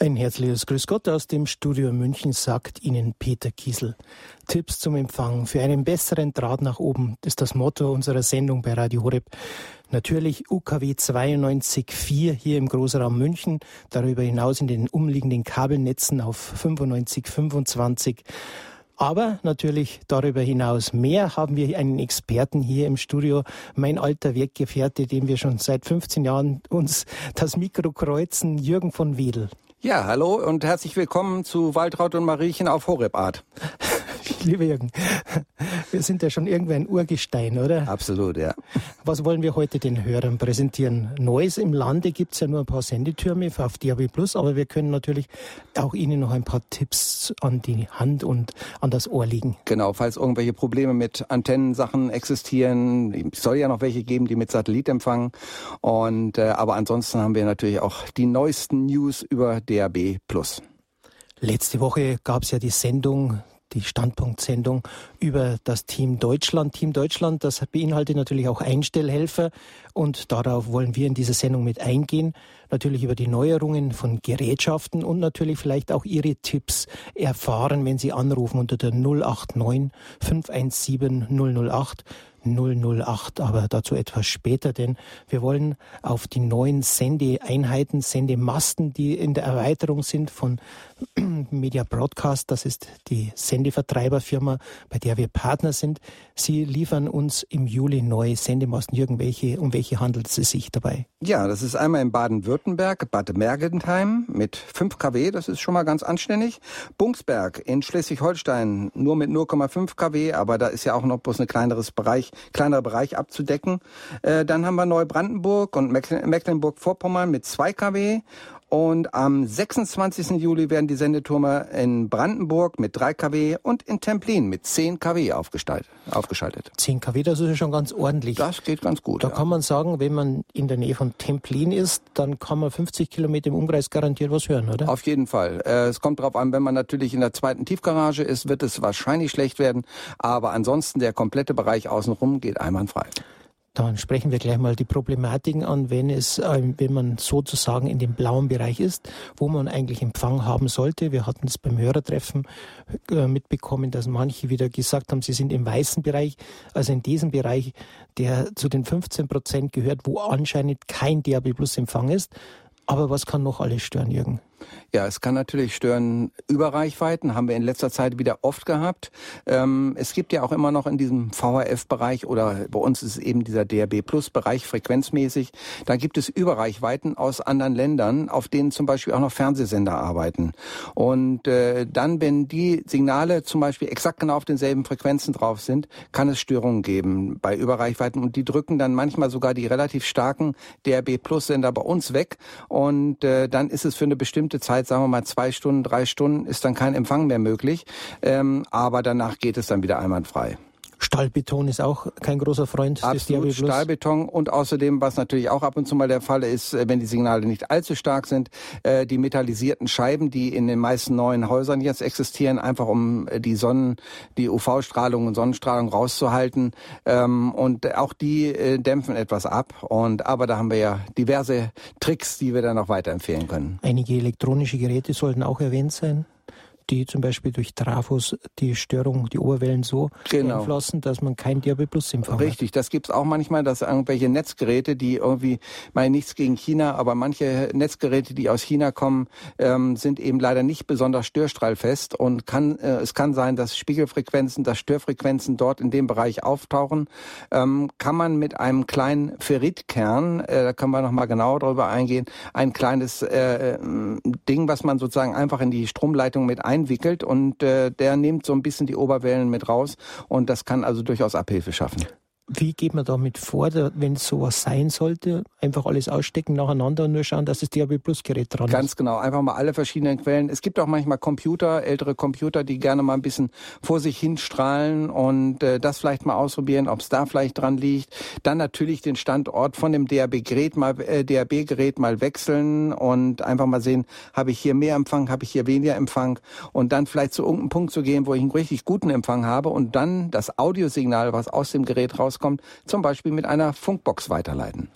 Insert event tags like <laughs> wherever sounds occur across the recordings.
Ein herzliches Grüß Gott aus dem Studio München sagt Ihnen Peter Kiesel. Tipps zum Empfang für einen besseren Draht nach oben ist das Motto unserer Sendung bei Radio Horeb. Natürlich UKW 92.4 hier im Großraum München, darüber hinaus in den umliegenden Kabelnetzen auf 95.25. Aber natürlich darüber hinaus mehr haben wir einen Experten hier im Studio, mein alter Weggefährte, dem wir schon seit 15 Jahren uns das Mikro kreuzen, Jürgen von Wedel. Ja, hallo und herzlich willkommen zu Waltraud und Mariechen auf Horebart. <laughs> Lieber Jürgen, <laughs> wir sind ja schon irgendwie ein Urgestein, oder? Absolut, ja. Was wollen wir heute den Hörern präsentieren? Neues im Lande gibt es ja nur ein paar Sendetürme auf DAB Plus, aber wir können natürlich auch Ihnen noch ein paar Tipps an die Hand und an das Ohr legen. Genau, falls irgendwelche Probleme mit Antennensachen existieren, es soll ja noch welche geben, die mit Satellit empfangen. Und äh, aber ansonsten haben wir natürlich auch die neuesten News über DAB Plus. Letzte Woche gab es ja die Sendung die Standpunktsendung über das Team Deutschland. Team Deutschland, das beinhaltet natürlich auch Einstellhelfer und darauf wollen wir in dieser Sendung mit eingehen. Natürlich über die Neuerungen von Gerätschaften und natürlich vielleicht auch Ihre Tipps erfahren, wenn Sie anrufen unter der 089 517 008. 008, aber dazu etwas später, denn wir wollen auf die neuen Sendeeinheiten, Sendemasten, die in der Erweiterung sind von Media Broadcast, das ist die Sendevertreiberfirma, bei der wir Partner sind. Sie liefern uns im Juli neue Sendemasten. Jürgen, welche, um welche handelt es sich dabei? Ja, das ist einmal in Baden-Württemberg, Bad Mergentheim mit 5 kW, das ist schon mal ganz anständig. Bungsberg in Schleswig-Holstein nur mit 0,5 kW, aber da ist ja auch noch bloß ein kleineres Bereich, kleinerer Bereich abzudecken. Äh, dann haben wir Neubrandenburg und Mecklenburg-Vorpommern mit 2 kW und am 26. Juli werden die Sendetürme in Brandenburg mit 3 kW und in Templin mit 10 kW aufgeschaltet. 10 kW, das ist ja schon ganz ordentlich. Das geht ganz gut. Da ja. kann man sagen, wenn man in der Nähe von Templin ist, dann kann man 50 Kilometer im Umkreis garantiert was hören, oder? Auf jeden Fall. Äh, es kommt darauf an, wenn man natürlich in der zweiten Tiefgarage ist, wird es wahrscheinlich schlecht werden. Aber ansonsten der komplette Bereich außenrum geht einwandfrei. Dann sprechen wir gleich mal die Problematiken an, wenn es, ähm, wenn man sozusagen in dem blauen Bereich ist, wo man eigentlich Empfang haben sollte. Wir hatten es beim Hörertreffen äh, mitbekommen, dass manche wieder gesagt haben, sie sind im weißen Bereich, also in diesem Bereich, der zu den 15 Prozent gehört, wo anscheinend kein DAB Plus Empfang ist. Aber was kann noch alles stören, Jürgen? Ja, es kann natürlich stören Überreichweiten, haben wir in letzter Zeit wieder oft gehabt. Ähm, es gibt ja auch immer noch in diesem VHF-Bereich oder bei uns ist es eben dieser DRB Plus-Bereich frequenzmäßig, da gibt es Überreichweiten aus anderen Ländern, auf denen zum Beispiel auch noch Fernsehsender arbeiten. Und äh, dann, wenn die Signale zum Beispiel exakt genau auf denselben Frequenzen drauf sind, kann es Störungen geben bei Überreichweiten und die drücken dann manchmal sogar die relativ starken DRB Plus-Sender bei uns weg und äh, dann ist es für eine bestimmte bestimmte Zeit, sagen wir mal zwei Stunden, drei Stunden, ist dann kein Empfang mehr möglich. Ähm, aber danach geht es dann wieder einwandfrei. Stahlbeton ist auch kein großer Freund Absolut, des Stahlbeton und außerdem, was natürlich auch ab und zu mal der Fall ist, äh, wenn die Signale nicht allzu stark sind, äh, die metallisierten Scheiben, die in den meisten neuen Häusern jetzt existieren, einfach um äh, die Sonnen, die UV-Strahlung und Sonnenstrahlung rauszuhalten. Ähm, und auch die dämpfen etwas ab. Und aber da haben wir ja diverse Tricks, die wir dann noch weiterempfehlen können. Einige elektronische Geräte sollten auch erwähnt sein die zum Beispiel durch Trafos die Störung, die Oberwellen so genau. beeinflussen, dass man kein DAB Plus Empfang Richtig, hat. das gibt's auch manchmal, dass irgendwelche Netzgeräte, die irgendwie, meine nichts gegen China, aber manche Netzgeräte, die aus China kommen, ähm, sind eben leider nicht besonders störstrahlfest und kann, äh, es kann sein, dass Spiegelfrequenzen, dass Störfrequenzen dort in dem Bereich auftauchen. Ähm, kann man mit einem kleinen Ferritkern, äh, da können wir nochmal genauer darüber eingehen, ein kleines äh, äh, Ding, was man sozusagen einfach in die Stromleitung mit ein einwickelt und äh, der nimmt so ein bisschen die Oberwellen mit raus und das kann also durchaus Abhilfe schaffen. Wie geht man damit vor, wenn es sowas sein sollte? Einfach alles ausstecken nacheinander und nur schauen, dass das DAB Plus Gerät dran ist. Ganz genau, einfach mal alle verschiedenen Quellen. Es gibt auch manchmal Computer, ältere Computer, die gerne mal ein bisschen vor sich hin strahlen und äh, das vielleicht mal ausprobieren, ob es da vielleicht dran liegt. Dann natürlich den Standort von dem DAB-Gerät mal, äh, DAB-Gerät mal wechseln und einfach mal sehen, habe ich hier mehr Empfang, habe ich hier weniger Empfang und dann vielleicht zu irgendeinem Punkt zu gehen, wo ich einen richtig guten Empfang habe und dann das Audiosignal, was aus dem Gerät raus rauskommt, zum Beispiel mit einer Funkbox weiterleiten.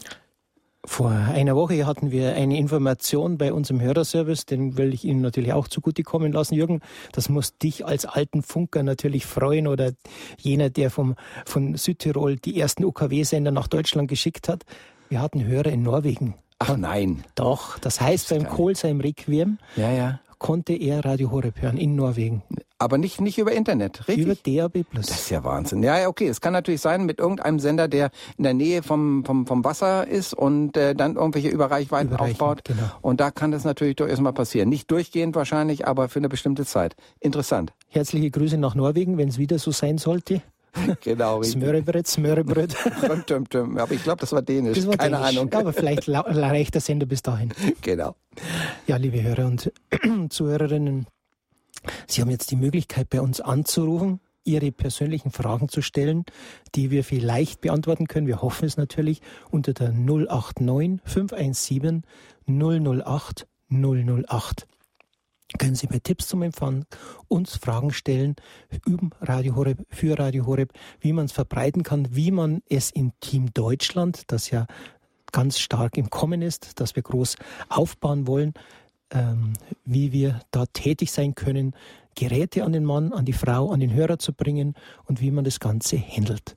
Vor einer Woche hatten wir eine Information bei unserem Hörerservice, den will ich Ihnen natürlich auch zugutekommen lassen, Jürgen. Das muss dich als alten Funker natürlich freuen oder jener, der vom, von Südtirol die ersten UKW-Sender nach Deutschland geschickt hat. Wir hatten Hörer in Norwegen. Ach nein. Doch, das heißt beim Kohlsheim Requiem ja, ja. Konnte er Radio Horeb hören in Norwegen. Aber nicht, nicht über Internet, richtig? Über DAB+. Das ist ja Wahnsinn. Ja, okay. Es kann natürlich sein mit irgendeinem Sender, der in der Nähe vom, vom, vom Wasser ist und äh, dann irgendwelche Überreichweiten aufbaut. Genau. Und da kann das natürlich durchaus mal passieren. Nicht durchgehend wahrscheinlich, aber für eine bestimmte Zeit. Interessant. Herzliche Grüße nach Norwegen, wenn es wieder so sein sollte. <laughs> Genau. Smörrebröt, Smörrebröt. aber ich glaube, das war Dänisch. Das war Keine Dänisch. Ahnung. Aber vielleicht reicht der Sender bis dahin. <laughs> Genau. Ja, liebe Hörer und <clears throat> Zuhörerinnen, Sie haben jetzt die Möglichkeit, bei uns anzurufen, Ihre persönlichen Fragen zu stellen, die wir vielleicht beantworten können. Wir hoffen es natürlich unter der 089 517 008 008 können Sie bei Tipps zum Empfang uns Fragen stellen üben Radio Horeb, für Radio Horeb, wie man es verbreiten kann, wie man es im Team Deutschland, das ja ganz stark im Kommen ist, das wir groß aufbauen wollen, ähm, wie wir da tätig sein können, Geräte an den Mann, an die Frau, an den Hörer zu bringen und wie man das Ganze handelt.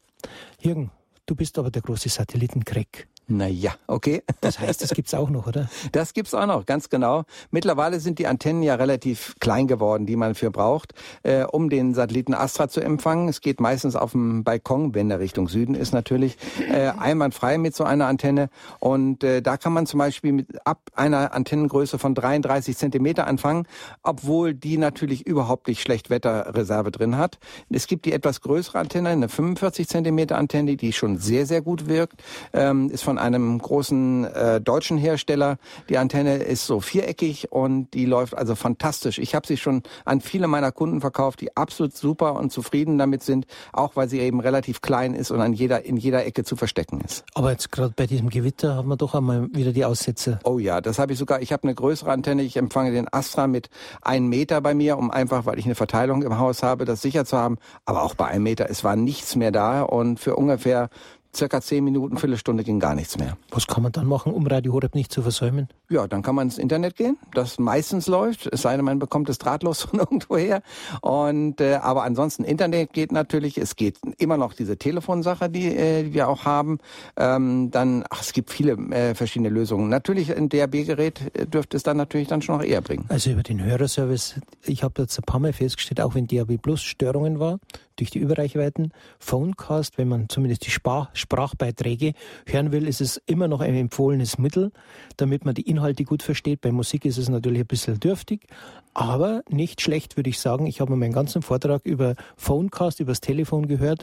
Jürgen, du bist aber der große Satellitencrack. Naja, okay. <laughs> Das heißt, das gibt's auch noch, oder? Das gibt's auch noch, ganz genau. Mittlerweile sind die Antennen ja relativ klein geworden, die man für braucht, äh, um den Satelliten Astra zu empfangen. Es geht meistens auf dem Balkon, wenn der Richtung Süden ist natürlich, äh, einwandfrei mit so einer Antenne. Und äh, da kann man zum Beispiel mit ab einer Antennengröße von 33 Zentimeter anfangen, obwohl die natürlich überhaupt nicht schlecht Wetterreserve drin hat. Es gibt die etwas größere Antenne, eine 45 Zentimeter Antenne, die schon sehr, sehr gut wirkt, ähm, ist von einem großen äh, deutschen Hersteller. Die Antenne ist so viereckig und die läuft also fantastisch. Ich habe sie schon an viele meiner Kunden verkauft, die absolut super und zufrieden damit sind, auch weil sie eben relativ klein ist und an jeder, in jeder Ecke zu verstecken ist. Aber jetzt gerade bei diesem Gewitter haben wir doch einmal wieder die Aussätze. Oh ja, das habe ich sogar. Ich habe eine größere Antenne. Ich empfange den Astra mit einem Meter bei mir, um einfach, weil ich eine Verteilung im Haus habe, das sicher zu haben. Aber auch bei einem Meter, es war nichts mehr da und für ungefähr circa zehn Minuten, Viertelstunde ging gar nichts mehr. Was kann man dann machen, um Radio Horeb nicht zu versäumen? Ja, dann kann man ins Internet gehen, das meistens läuft, es sei denn, man bekommt es drahtlos <laughs> von irgendwo her. Und, äh, aber ansonsten, Internet geht natürlich, es geht immer noch diese Telefonsache, die, äh, die wir auch haben. Ähm, dann, ach, es gibt viele äh, verschiedene Lösungen. Natürlich, ein DAB-Gerät äh, dürfte es dann natürlich dann schon noch eher bringen. Also über den Hörerservice, ich habe jetzt ein paar Mal festgestellt, auch wenn DAB Plus Störungen war, durch die Überreichweiten, Phonecast, wenn man zumindest die Spar Sprachbeiträge hören will, ist es immer noch ein empfohlenes Mittel, damit man die Inhalte gut versteht. Bei Musik ist es natürlich ein bisschen dürftig, aber nicht schlecht, würde ich sagen. Ich habe meinen ganzen Vortrag über Phonecast, übers Telefon gehört.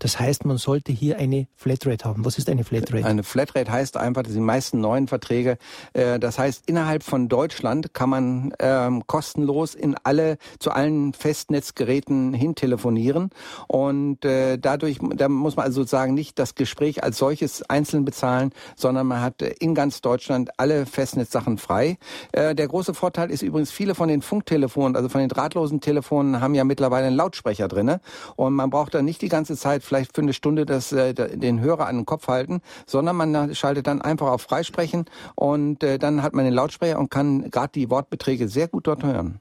Das heißt, man sollte hier eine Flatrate haben. Was ist eine Flatrate? Eine Flatrate heißt einfach, dass die meisten neuen Verträge, äh, das heißt, innerhalb von Deutschland kann man ähm, kostenlos in alle, zu allen Festnetzgeräten hin telefonieren. Und äh, dadurch, da muss man also sozusagen nicht das Gespräch als solches einzeln bezahlen, sondern man hat in ganz Deutschland alle Festnetzsachen frei. Äh, der große Vorteil ist übrigens, viele von den Funktelefonen, also von den drahtlosen Telefonen, haben ja mittlerweile einen Lautsprecher drinne und man braucht da nicht die ganze Zeit vielleicht für eine Stunde das, äh, den Hörer an den Kopf halten, sondern man schaltet dann einfach auf Freisprechen und äh, dann hat man den Lautsprecher und kann gerade die Wortbeträge sehr gut dort hören.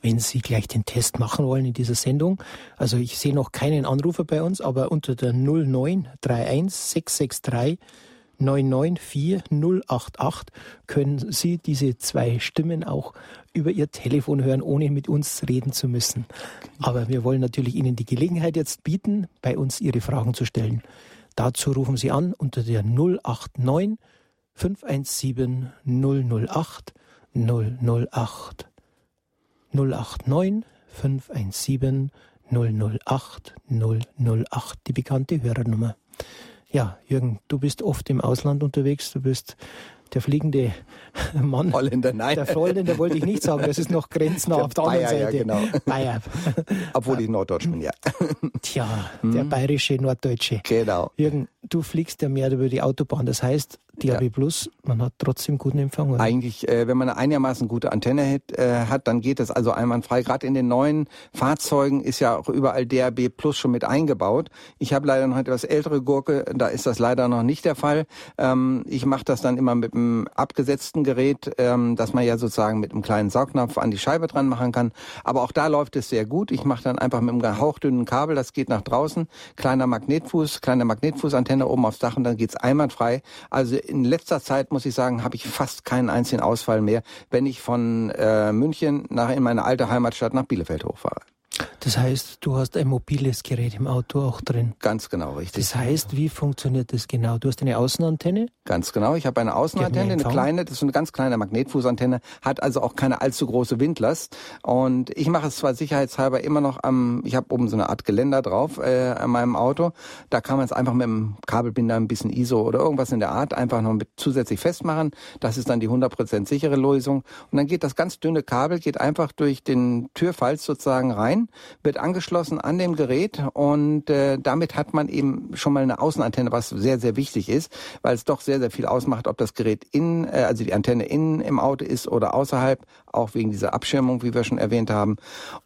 Wenn Sie gleich den Test machen wollen in dieser Sendung, also ich sehe noch keinen Anrufer bei uns, aber unter der 0931 663 994088 können Sie diese zwei Stimmen auch über Ihr Telefon hören, ohne mit uns reden zu müssen. Aber wir wollen natürlich Ihnen die Gelegenheit jetzt bieten, bei uns Ihre Fragen zu stellen. Dazu rufen Sie an unter der 089 517 008 008 089 517 008 008, die bekannte Hörernummer. Ja, Jürgen, du bist oft im Ausland unterwegs, du bist der fliegende <laughs> Mann. Holländer, nein. Der Holländer wollte ich nicht sagen, das ist noch grenznah der auf der Bayer, anderen Seite. Ja, genau. Bayer. <laughs> Obwohl ich Norddeutsch bin, ja. <laughs> Tja, der hm. bayerische Norddeutsche. Genau. Jürgen, du fliegst ja mehr über die Autobahn. Das heißt, DAB ja. Plus, man hat trotzdem guten Empfang. Oder? Eigentlich, äh, wenn man eine einigermaßen gute Antenne hat, äh, hat, dann geht das also einwandfrei. Gerade in den neuen Fahrzeugen ist ja auch überall DAB Plus schon mit eingebaut. Ich habe leider noch etwas ältere Gurke, da ist das leider noch nicht der Fall. Ähm, ich mache das dann immer mit einem abgesetzten Gerät, ähm, dass man ja sozusagen mit einem kleinen Saugnapf an die Scheibe dran machen kann. Aber auch da läuft es sehr gut. Ich mache dann einfach mit einem hauchdünnen Kabel, das geht nach draußen, kleiner Magnetfuß, kleine Magnetfußantenne oben aufs Dach und dann geht's einwandfrei. Also in letzter Zeit muss ich sagen, habe ich fast keinen einzigen Ausfall mehr, wenn ich von äh, München nach in meine alte Heimatstadt nach Bielefeld hochfahre. Das heißt, du hast ein mobiles Gerät im Auto auch drin. Ganz genau, richtig. Das heißt, wie funktioniert das genau? Du hast eine Außenantenne? Ganz genau. Ich habe eine Außenantenne, eine kleine, das ist eine ganz kleine Magnetfußantenne, hat also auch keine allzu große Windlast. Und ich mache es zwar sicherheitshalber immer noch am, ich habe oben so eine Art Geländer drauf äh, an meinem Auto. Da kann man es einfach mit dem Kabelbinder ein bisschen ISO oder irgendwas in der Art einfach noch mit zusätzlich festmachen. Das ist dann die 100% sichere Lösung. Und dann geht das ganz dünne Kabel geht einfach durch den Türfalz sozusagen rein wird angeschlossen an dem Gerät und äh, damit hat man eben schon mal eine Außenantenne, was sehr, sehr wichtig ist, weil es doch sehr, sehr viel ausmacht, ob das Gerät innen, äh, also die Antenne innen im Auto ist oder außerhalb, auch wegen dieser Abschirmung, wie wir schon erwähnt haben.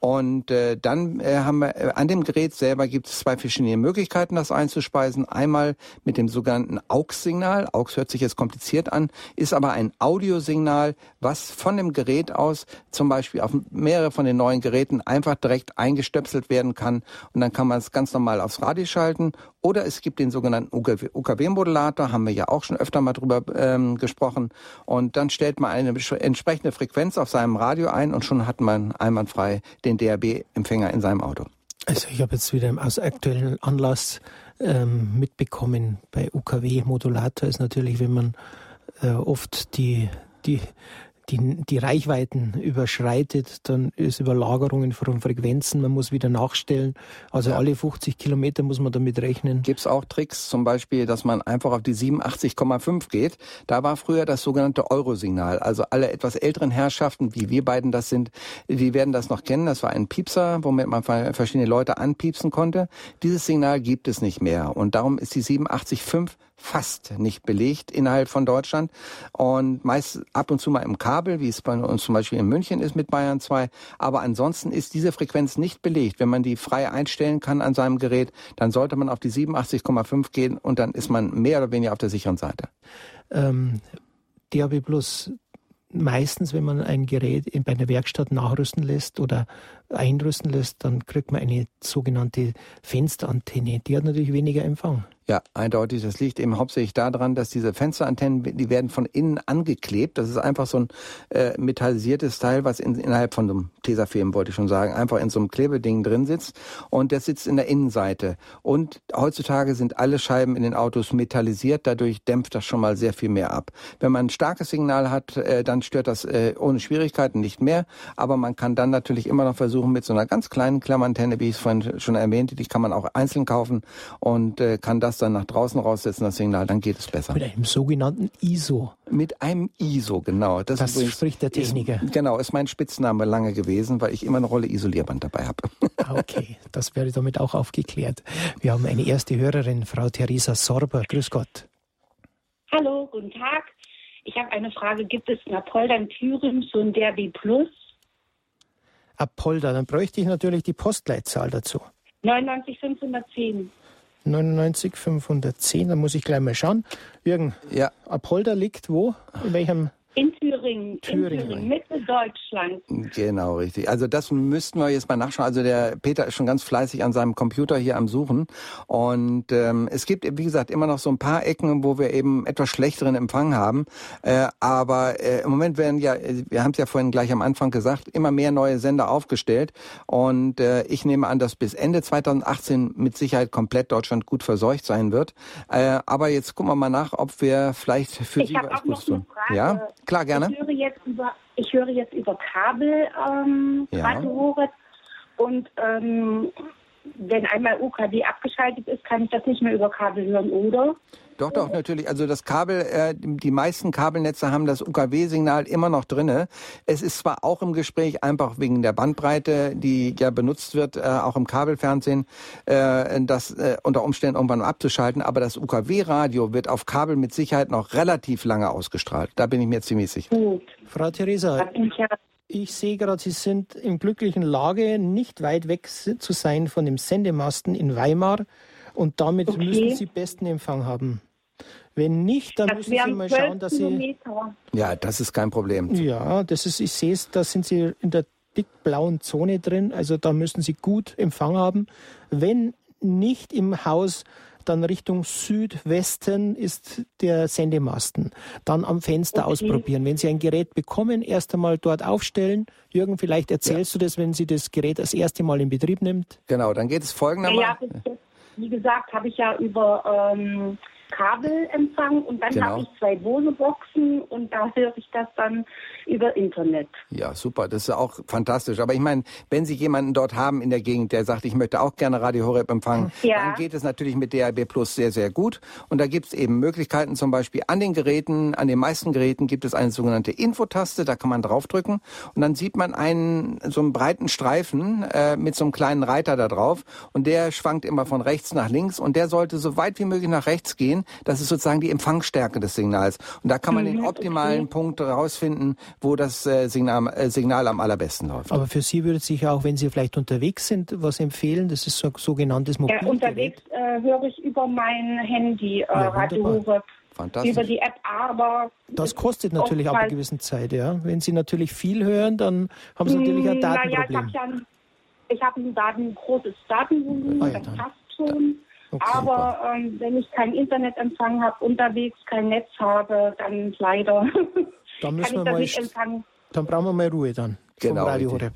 Und äh, dann äh, haben wir äh, an dem Gerät selber gibt es zwei verschiedene Möglichkeiten, das einzuspeisen. Einmal mit dem sogenannten AUX-Signal. AUX hört sich jetzt kompliziert an, ist aber ein Audiosignal, was von dem Gerät aus zum Beispiel auf mehrere von den neuen Geräten einfach direkt eingestöpselt werden kann und dann kann man es ganz normal aufs Radio schalten oder es gibt den sogenannten UKW-Modulator, haben wir ja auch schon öfter mal drüber ähm, gesprochen und dann stellt man eine entsprechende Frequenz auf seinem Radio ein und schon hat man einwandfrei den DAB-Empfänger in seinem Auto. Also ich habe jetzt wieder aus aktuellen Anlass ähm, mitbekommen, bei UKW-Modulator ist natürlich, wenn man äh, oft die, die die, die Reichweiten überschreitet, dann ist Überlagerungen von Frequenzen, man muss wieder nachstellen. Also ja. alle 50 Kilometer muss man damit rechnen. Gibt es auch Tricks, zum Beispiel, dass man einfach auf die 87,5 geht. Da war früher das sogenannte Eurosignal. Also alle etwas älteren Herrschaften, wie wir beiden das sind, die werden das noch kennen. Das war ein Piepser, womit man verschiedene Leute anpiepsen konnte. Dieses Signal gibt es nicht mehr. Und darum ist die 87,5 fast nicht belegt innerhalb von Deutschland und meist ab und zu mal im Kabel, wie es bei uns zum Beispiel in München ist mit Bayern 2. Aber ansonsten ist diese Frequenz nicht belegt. Wenn man die frei einstellen kann an seinem Gerät, dann sollte man auf die 87,5 gehen und dann ist man mehr oder weniger auf der sicheren Seite. Ähm, DAB Plus meistens, wenn man ein Gerät bei einer Werkstatt nachrüsten lässt oder einrüsten lässt, dann kriegt man eine sogenannte Fensterantenne. Die hat natürlich weniger Empfang. Ja, eindeutig. Das liegt eben hauptsächlich daran, dass diese Fensterantennen, die werden von innen angeklebt. Das ist einfach so ein äh, metallisiertes Teil, was in, innerhalb von so einem Tesafilm, wollte ich schon sagen, einfach in so einem Klebeding drin sitzt. Und das sitzt in der Innenseite. Und heutzutage sind alle Scheiben in den Autos metallisiert. Dadurch dämpft das schon mal sehr viel mehr ab. Wenn man ein starkes Signal hat, äh, dann stört das äh, ohne Schwierigkeiten nicht mehr. Aber man kann dann natürlich immer noch versuchen, mit so einer ganz kleinen Klammantenne, wie ich es vorhin schon erwähnte, die kann man auch einzeln kaufen und äh, kann das das dann nach draußen raussetzen, das Signal, dann geht es besser. Mit einem sogenannten ISO. Mit einem ISO, genau. Das, das übrigens, spricht der Techniker. Ist, genau, ist mein Spitzname lange gewesen, weil ich immer eine Rolle Isolierband dabei habe. Ah, okay, das wäre damit auch aufgeklärt. Wir haben eine erste Hörerin, Frau Theresa Sorber. Grüß Gott. Hallo, guten Tag. Ich habe eine Frage. Gibt es in Apolda in Thüringen so ein Derby Plus? Apolda, dann bräuchte ich natürlich die Postleitzahl dazu. 99510. 99 510, da muss ich gleich mal schauen. Jürgen, ja. Apolda liegt wo? In welchem in Thüringen, Thüringen. in Thüringen, Mitteldeutschland. Genau, richtig. Also das müssten wir jetzt mal nachschauen. Also der Peter ist schon ganz fleißig an seinem Computer hier am Suchen. Und ähm, es gibt, wie gesagt, immer noch so ein paar Ecken, wo wir eben etwas schlechteren Empfang haben. Äh, aber äh, im Moment werden ja, wir haben es ja vorhin gleich am Anfang gesagt, immer mehr neue Sender aufgestellt. Und äh, ich nehme an, dass bis Ende 2018 mit Sicherheit komplett Deutschland gut verseucht sein wird. Äh, aber jetzt gucken wir mal nach, ob wir vielleicht für ich Sie was Gutes tun. Ja? Klar, gerne. Ich höre jetzt über, ich höre jetzt über Kabel ähm, ja. Radio und ähm, wenn einmal UKW abgeschaltet ist, kann ich das nicht mehr über Kabel hören, oder? Doch, doch, natürlich. Also das Kabel, äh, die meisten Kabelnetze haben das UKW-Signal immer noch drinne. Es ist zwar auch im Gespräch einfach wegen der Bandbreite, die ja benutzt wird, äh, auch im Kabelfernsehen, äh, das äh, unter Umständen irgendwann abzuschalten, aber das UKW-Radio wird auf Kabel mit Sicherheit noch relativ lange ausgestrahlt. Da bin ich mir ziemlich sicher. Gut. Frau Theresa, ich sehe gerade, Sie sind in glücklichen Lage, nicht weit weg zu sein von dem Sendemasten in Weimar. Und damit okay. müssen Sie besten Empfang haben. Wenn nicht, dann das müssen Sie mal schauen, dass Kilometer. Sie. Ja, das ist kein Problem. Ja, das ist, ich sehe es, da sind Sie in der dickblauen Zone drin. Also da müssen Sie gut Empfang haben. Wenn nicht im Haus, dann Richtung Südwesten ist der Sendemasten. Dann am Fenster okay. ausprobieren. Wenn Sie ein Gerät bekommen, erst einmal dort aufstellen. Jürgen, vielleicht erzählst ja. du das, wenn Sie das Gerät das erste Mal in Betrieb nimmt. Genau, dann geht es folgendermaßen. Ja, ja, wie gesagt, habe ich ja über ähm, Kabelempfang und dann genau. habe ich zwei Bose-Boxen und da höre ich das dann über Internet. Ja, super, das ist auch fantastisch. Aber ich meine, wenn Sie jemanden dort haben in der Gegend, der sagt, ich möchte auch gerne Radio Horeb empfangen, ja. dann geht es natürlich mit DAB Plus sehr, sehr gut. Und da gibt es eben Möglichkeiten, zum Beispiel an den Geräten, an den meisten Geräten gibt es eine sogenannte Infotaste, da kann man draufdrücken und dann sieht man einen so einen breiten Streifen äh, mit so einem kleinen Reiter da drauf und der schwankt immer von rechts nach links und der sollte so weit wie möglich nach rechts gehen. Das ist sozusagen die Empfangsstärke des Signals. Und da kann man mhm, den optimalen okay. Punkt herausfinden, wo das äh, Signal, äh, Signal am allerbesten läuft. Aber für Sie würde sich auch, wenn Sie vielleicht unterwegs sind, was empfehlen? Das ist so ein sogenanntes Mobilgerät. Ja, unterwegs äh, höre ich über mein Handy äh, ja, Radio. Über die App, aber. Das kostet natürlich ab einer gewissen Zeit, ja. Wenn Sie natürlich viel hören, dann haben Sie natürlich ein Datenproblem. Naja, ich habe ja hab ein, Daten, großes Datenvolumen, ah, ja, das passt schon. Okay, aber ähm, wenn ich keinen Internetempfang habe, unterwegs kein Netz habe, dann leider <laughs> dann müssen kann ich das nicht empfangen. Dann brauchen wir mal Ruhe dann genau, vom Radio Horeb.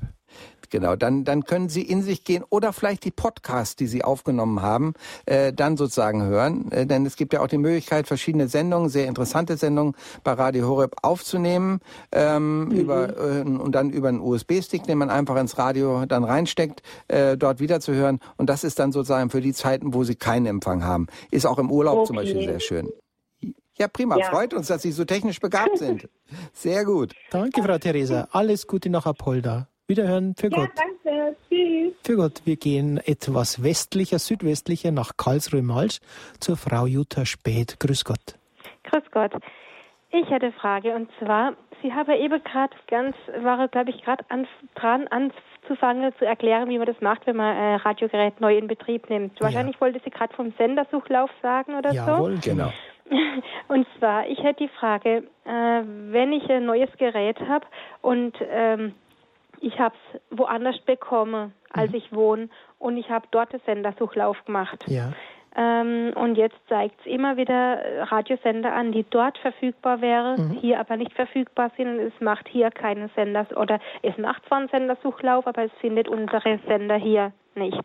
Genau, dann, dann können Sie in sich gehen oder vielleicht die Podcasts, die Sie aufgenommen haben, äh, dann sozusagen hören. Äh, denn es gibt ja auch die Möglichkeit, verschiedene Sendungen, sehr interessante Sendungen bei Radio Horeb aufzunehmen ähm, mhm. über, äh, und dann über einen USB-Stick, den man einfach ins Radio dann reinsteckt, äh, dort wiederzuhören. Und das ist dann sozusagen für die Zeiten, wo Sie keinen Empfang haben. Ist auch im Urlaub okay. zum Beispiel sehr schön. Ja, prima. Ja. Freut uns, dass Sie so technisch begabt <laughs> sind. Sehr gut. Danke, Frau Theresa. Alles Gute nach Apolda. Wiederhören. Für Gott. Ja, danke. Tschüss. Für Gott. Wir gehen etwas westlicher, südwestlicher nach Karlsruhe-Malsch zur Frau Jutta Spät. Grüß Gott. Grüß Gott. Ich hätte eine Frage und zwar, Sie haben eben gerade ganz, war glaube ich gerade an, dran anzufangen zu erklären, wie man das macht, wenn man ein Radiogerät neu in Betrieb nimmt. Wahrscheinlich ja. wollte Sie gerade vom Sendersuchlauf sagen oder Jawohl, so. genau. <laughs> Und zwar, ich hätte die Frage, äh, wenn ich ein neues Gerät habe und ähm, ich habe es woanders bekommen, als mhm. ich wohne, und ich habe dort den Sendersuchlauf gemacht. Ja. Ähm, und jetzt zeigt es immer wieder Radiosender an, die dort verfügbar wären, mhm. hier aber nicht verfügbar sind. Und es macht hier keinen Sender oder es macht zwar einen Sendersuchlauf, aber es findet unsere Sender hier nicht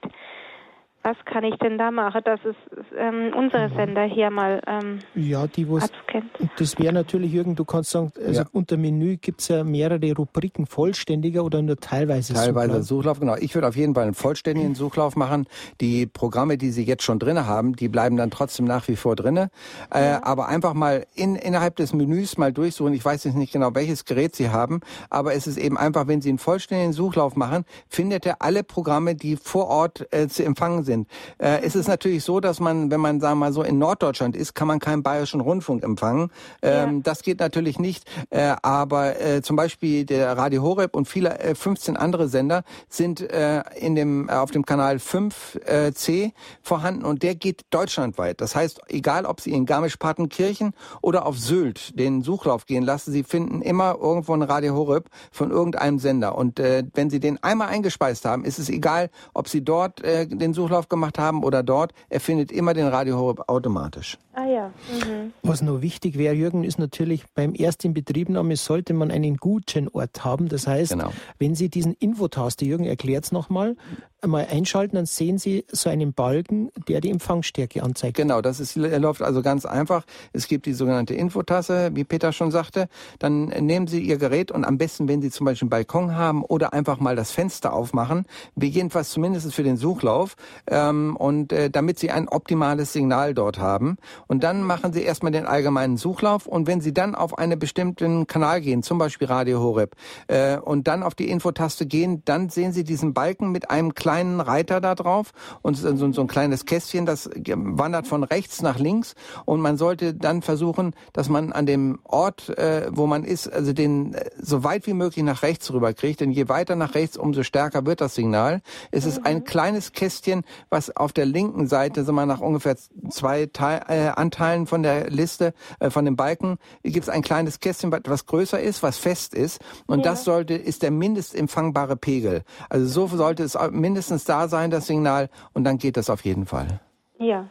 was kann ich denn da machen, dass es ähm, unsere. Sender hier mal ähm, ja, die, abscannt? Das wäre natürlich, Jürgen, du kannst sagen, also ja. unter Menü gibt es ja mehrere Rubriken, vollständiger oder nur teilweise Teilweise Suchlauf. Suchlauf, genau. Ich würde auf jeden Fall einen vollständigen Suchlauf machen. Die Programme, die Sie jetzt schon drin haben, die bleiben dann trotzdem nach wie vor drin. Äh, ja. Aber einfach mal in, innerhalb des Menüs mal durchsuchen. Ich weiß jetzt nicht genau, welches Gerät Sie haben, aber es ist eben einfach, wenn Sie einen vollständigen Suchlauf machen, findet er alle Programme, die vor Ort äh, zu empfangen sind sind. Äh, es ist natürlich so, dass man, wenn man, sagen wir mal so, in Norddeutschland ist, kann man keinen bayerischen Rundfunk empfangen. Ähm, ja. Das geht natürlich nicht. Äh, aber äh, zum Beispiel der Radio Horeb und viele äh, 15 andere Sender sind äh, in dem, äh, auf dem Kanal 5c äh, vorhanden und der geht deutschlandweit. Das heißt, egal ob Sie in Garmisch-Partenkirchen oder auf Sylt den Suchlauf gehen lassen, Sie finden immer irgendwo ein Radio Horeb von irgendeinem Sender. Und äh, wenn Sie den einmal eingespeist haben, ist es egal, ob Sie dort äh, den Suchlauf gemacht haben oder dort, er findet immer den Radio Horeb automatisch. Ah ja. Mhm. Was noch wichtig wäre, Jürgen, ist natürlich beim Erstinbetriebnahme sollte man einen guten Ort haben. Das heißt, genau. wenn Sie diesen Infotaste, Jürgen erklärt es nochmal, mal einschalten, dann sehen Sie so einen Balken, der die Empfangsstärke anzeigt. Genau, das ist, läuft also ganz einfach. Es gibt die sogenannte Infotasse, wie Peter schon sagte. Dann nehmen Sie Ihr Gerät und am besten, wenn Sie zum Beispiel einen Balkon haben oder einfach mal das Fenster aufmachen, jedenfalls zumindest für den Suchlauf, ähm, und äh, damit Sie ein optimales Signal dort haben. Und dann machen Sie erstmal den allgemeinen Suchlauf. Und wenn Sie dann auf einen bestimmten Kanal gehen, zum Beispiel Radio Horeb, äh, und dann auf die Infotaste gehen, dann sehen Sie diesen Balken mit einem kleinen Reiter da drauf. Und so, so ein kleines Kästchen, das wandert von rechts nach links. Und man sollte dann versuchen, dass man an dem Ort, äh, wo man ist, also den äh, so weit wie möglich nach rechts rüberkriegt, denn je weiter nach rechts, umso stärker wird das Signal. Es ist ein kleines Kästchen, was auf der linken Seite, sagen wir nach ungefähr zwei Teil, äh, Anteilen von der Liste, äh, von dem Balken, gibt es ein kleines Kästchen, was größer ist, was fest ist und ja. das sollte, ist der mindestempfangbare Pegel. Also so sollte es mindestens da sein, das Signal, und dann geht das auf jeden Fall. Ja.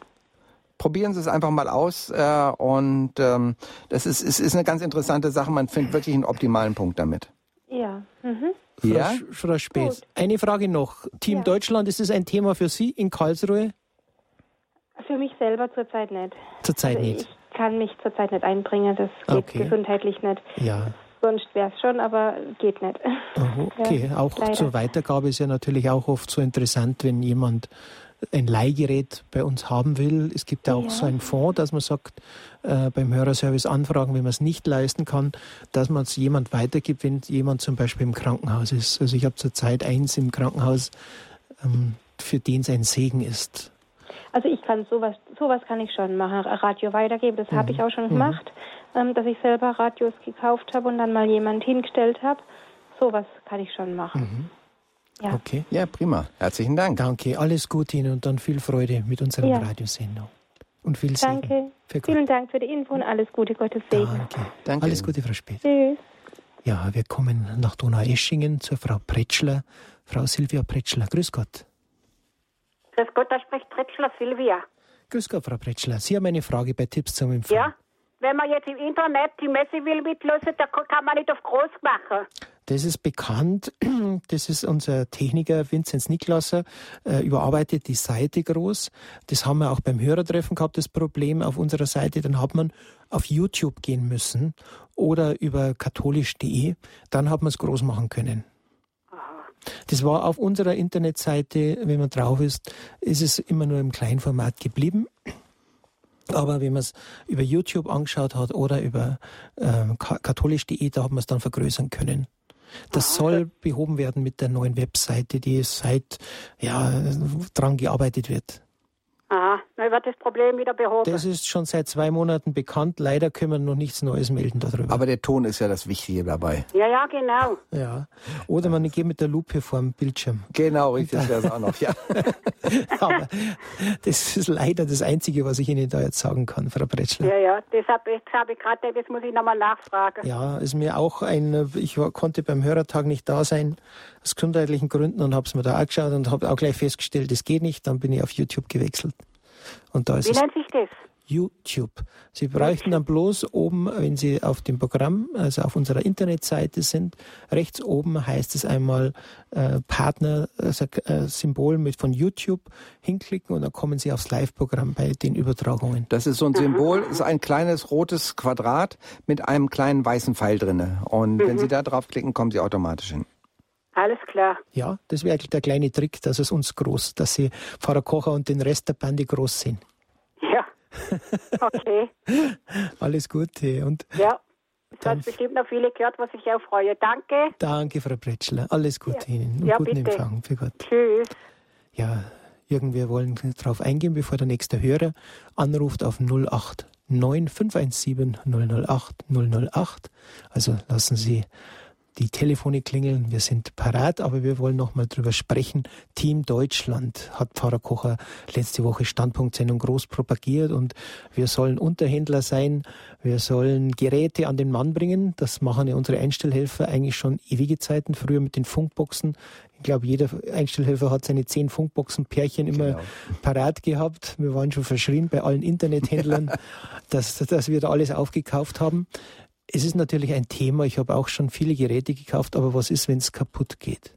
Probieren Sie es einfach mal aus äh, und ähm, das ist, ist, ist eine ganz interessante Sache. Man findet wirklich einen optimalen Punkt damit. Ja. Mhm. Frau, ja? Frau Späß, eine Frage noch. Team ja. Deutschland, ist es ein Thema für Sie in Karlsruhe? Für mich selber zurzeit nicht. Zurzeit also nicht. Ich kann mich zurzeit nicht einbringen, das geht okay. gesundheitlich nicht. Ja. Sonst wäre es schon, aber geht nicht. Okay, ja, auch leider. zur Weitergabe ist ja natürlich auch oft so interessant, wenn jemand ein Leihgerät bei uns haben will. Es gibt ja auch ja. so einen Fonds, dass man sagt, äh, beim Hörerservice anfragen, wenn man es nicht leisten kann, dass man es jemand weitergibt, wenn jemand zum Beispiel im Krankenhaus ist. Also ich habe zurzeit eins im Krankenhaus, ähm, für den es ein Segen ist. Also ich kann sowas, sowas kann ich schon machen, Radio weitergeben. Das mhm. habe ich auch schon mhm. gemacht ähm, dass ich selber Radios gekauft habe und dann mal jemand hingestellt habe. Sowas kann ich schon machen. Mhm. Ja. Okay, ja, prima. Herzlichen Dank. Danke, alles Gute Ihnen und dann viel Freude mit unserer ja. Radiosendung. Und viel Segen. Danke. Vielen Dank für die Info und alles Gute, Gottes Segen. Danke. Danke. Alles Gute, Frau Speth. Tschüss. Ja, wir kommen nach Donaueschingen zur Frau Pretschler. Frau Silvia Pretschler, grüß Gott. Grüß Gott, da spricht Pretschler Silvia. Grüß Gott, Frau Pretschler. Sie haben eine Frage bei Tipps zum Empfang. Ja, wenn man jetzt im Internet die Messe will mitlösen, da kann man nicht auf groß machen. Das ist bekannt. <clears throat> Das ist unser Techniker Vinzenz Niklasser, äh, überarbeitet die Seite groß. Das haben wir auch beim Hörertreffen gehabt, das Problem auf unserer Seite. Dann hat man auf YouTube gehen müssen oder über katholisch.de. Dann hat man es groß machen können. Das war auf unserer Internetseite, wenn man drauf ist, ist es immer nur im Kleinformat geblieben. Aber wenn man es über YouTube angeschaut hat oder über ähm, katholisch.de, da hat man es dann vergrößern können. Das Aha. soll behoben werden mit der neuen Webseite, die seit ja dran gearbeitet wird. Aha, dann wird das Problem wieder behoben. Das ist schon seit zwei Monaten bekannt. Leider können wir noch nichts Neues melden darüber. Aber der Ton ist ja das Wichtige dabei. Ja, ja, genau. Ja. Oder man geht mit der Lupe vor dem Bildschirm. Genau, richtig, das wäre es auch noch, ja. <laughs> Aber das ist leider das Einzige, was ich Ihnen da jetzt sagen kann, Frau Bretschler. Ja, ja, das habe hab ich gerade, das muss ich nochmal nachfragen. Ja, ist mir auch ein, ich konnte beim Hörertag nicht da sein, aus gesundheitlichen Gründen und habe es mir da angeschaut und habe auch gleich festgestellt, das geht nicht. Dann bin ich auf YouTube gewechselt. Und da ist Wie nennt sich das? YouTube. Sie bräuchten dann bloß oben, wenn Sie auf dem Programm, also auf unserer Internetseite sind, rechts oben heißt es einmal äh, Partner, also, äh, Symbol mit von YouTube hinklicken und dann kommen Sie aufs Live-Programm bei den Übertragungen. Das ist so ein Symbol, ist ein kleines rotes Quadrat mit einem kleinen weißen Pfeil drin. Und mhm. wenn Sie da draufklicken, kommen Sie automatisch hin. Alles klar. Ja, das wäre der kleine Trick, dass es uns groß, dass Sie Pfarrer Kocher und den Rest der Bande groß sehen. Ja. <laughs> Okay. Alles Gute. Und ja. Es hat bestimmt noch viele gehört, was ich auch freue. Danke. Danke, Frau Bretschler. Alles Gute ja. Ihnen. Ja, guten bitte. Empfang. Für Gott. Tschüss. Ja, irgendwie wollen darauf eingehen, bevor der nächste Hörer anruft auf 08 9517 008 008. Also lassen Sie die Telefone klingeln, wir sind parat, aber wir wollen noch mal drüber sprechen. Team Deutschland hat Pfarrer Kocher letzte Woche Standpunktsendung groß propagiert und wir sollen Unterhändler sein, wir sollen Geräte an den Mann bringen. Das machen ja unsere Einstellhelfer eigentlich schon ewige Zeiten, früher mit den Funkboxen. Ich glaube, jeder Einstellhelfer hat seine zehn Funkboxen-Pärchen immer genau. parat gehabt. Wir waren schon verschrien bei allen Internethändlern, <laughs> dass, dass wir da alles aufgekauft haben. Es ist natürlich ein Thema. Ich habe auch schon viele Geräte gekauft, aber was ist, wenn es kaputt geht?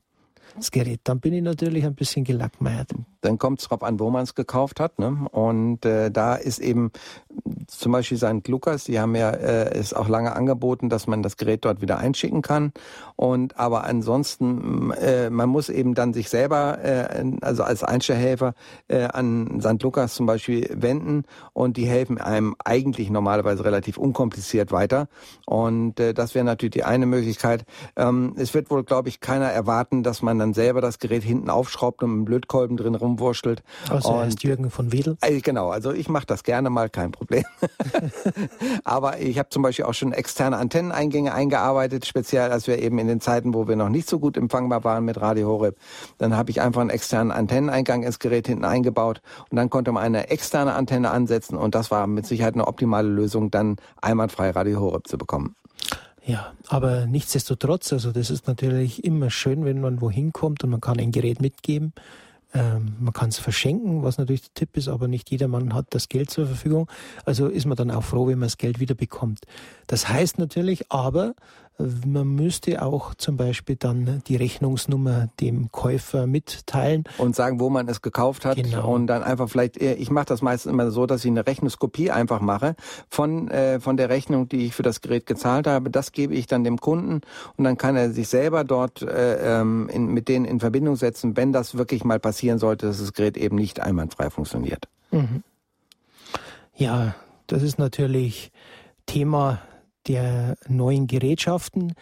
das Gerät. Dann bin ich natürlich ein bisschen gelackmeiert. Dann kommt es drauf an, wo man es gekauft hat. Ne? Und äh, da ist eben zum Beispiel St. Lukas, die haben ja äh, es auch lange angeboten, dass man das Gerät dort wieder einschicken kann. Und aber ansonsten, äh, man muss eben dann sich selber, äh, also als Einstellhelfer, äh, an St. Lukas zum Beispiel wenden und die helfen einem eigentlich normalerweise relativ unkompliziert weiter. Und äh, das wäre natürlich die eine Möglichkeit. Ähm, es wird wohl, glaube ich, keiner erwarten, dass man dann selber das Gerät hinten aufschraubt und mit einem Blödkolben drin rumwurschtelt. Also und, heißt Jürgen von Wedel? Äh, genau, also ich mache das gerne mal, kein Problem. <laughs> Aber ich habe zum Beispiel auch schon externe Antenneneingänge eingearbeitet, speziell als wir eben in den Zeiten, wo wir noch nicht so gut empfangbar waren mit Radio Horeb. Dann habe ich einfach einen externen Antenneneingang ins Gerät hinten eingebaut und dann konnte man eine externe Antenne ansetzen und das war mit Sicherheit eine optimale Lösung, dann einwandfrei Radio Horeb zu bekommen. Ja, aber nichtsdestotrotz, also das ist natürlich immer schön, wenn man wohin kommt und man kann ein Gerät mitgeben. Ähm, man kann es verschenken, was natürlich der Tipp ist, aber nicht jedermann hat das Geld zur Verfügung. Also ist man dann auch froh, wenn man das Geld wieder bekommt. Das heißt natürlich aber, man müsste auch zum Beispiel dann die Rechnungsnummer dem Käufer mitteilen. Und sagen, wo man es gekauft hat. Genau. Und dann einfach vielleicht, äh, ich mache das meistens immer so, dass ich eine Rechnungskopie einfach mache von, äh, von der Rechnung, die ich für das Gerät gezahlt habe. Das gebe ich dann dem Kunden und dann kann er sich selber dort äh, ähm, in, mit denen in Verbindung setzen, wenn das wirklich mal passieren sollte, dass das Gerät eben nicht einwandfrei funktioniert. Mhm. Ja, das ist natürlich Thema der neuen Gerätschaften.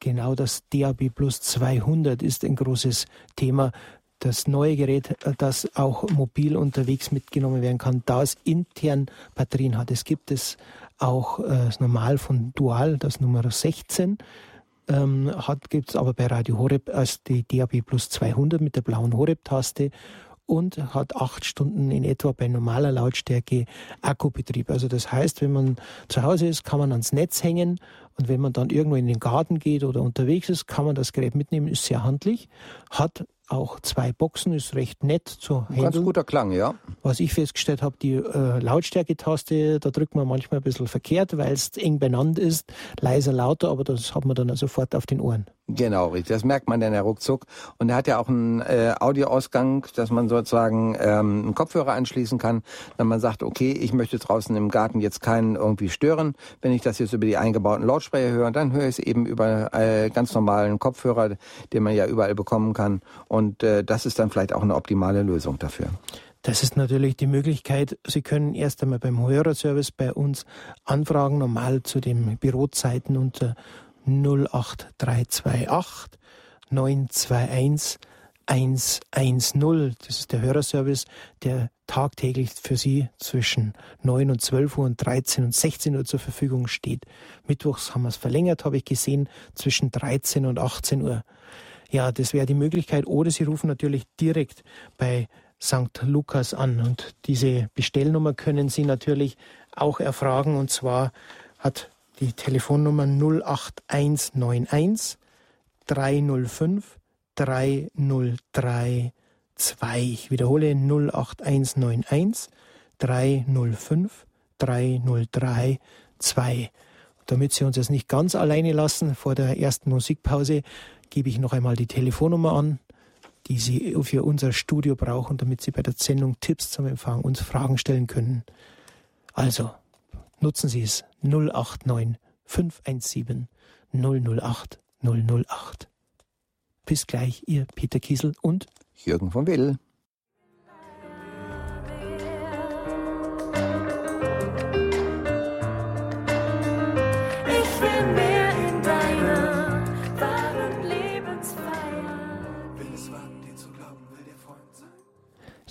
Genau das DAB Plus 200 ist ein großes Thema. Das neue Gerät, das auch mobil unterwegs mitgenommen werden kann, da es intern Batterien hat. Es gibt es auch äh, normal von Dual, das Nummer 16. Ähm, gibt es aber bei Radio Horeb als die DAB Plus 200 mit der blauen Horeb-Taste und hat acht Stunden in etwa bei normaler Lautstärke Akkubetrieb. Also das heißt, wenn man zu Hause ist, kann man ans Netz hängen und wenn man dann irgendwo in den Garten geht oder unterwegs ist, kann man das Gerät mitnehmen, ist sehr handlich, hat auch zwei Boxen, ist recht nett zu handeln. Ganz guter Klang, ja. Was ich festgestellt habe, die äh, Lautstärke-Taste, da drückt man manchmal ein bisschen verkehrt, weil es eng benannt ist, leiser, lauter, aber das hat man dann sofort auf den Ohren. Genau, richtig. Das merkt man dann ja ruckzuck. Und er hat ja auch einen äh, Audioausgang, dass man sozusagen ähm, einen Kopfhörer anschließen kann, wenn man sagt, okay, ich möchte draußen im Garten jetzt keinen irgendwie stören. Wenn ich das jetzt über die eingebauten Lautsprecher höre, dann höre ich es eben über äh, ganz normalen Kopfhörer, den man ja überall bekommen kann. Und äh, das ist dann vielleicht auch eine optimale Lösung dafür. Das ist natürlich die Möglichkeit. Sie können erst einmal beim Hörerservice bei uns anfragen, normal zu den Bürozeiten unter 08328 921 110. Das ist der Hörerservice, der tagtäglich für Sie zwischen 9 und 12 Uhr und 13 und 16 Uhr zur Verfügung steht. Mittwochs haben wir es verlängert, habe ich gesehen, zwischen 13 und 18 Uhr. Ja, das wäre die Möglichkeit. Oder Sie rufen natürlich direkt bei St. Lukas an. Und diese Bestellnummer können Sie natürlich auch erfragen. Und zwar hat die Telefonnummer 08191 305 3032. Ich wiederhole 08191 305 3032. Damit Sie uns jetzt nicht ganz alleine lassen vor der ersten Musikpause, gebe ich noch einmal die Telefonnummer an, die Sie für unser Studio brauchen, damit Sie bei der Sendung Tipps zum Empfang uns Fragen stellen können. Also, nutzen Sie es 089 517 008 008. Bis gleich, Ihr Peter Kiesel und Jürgen von Will.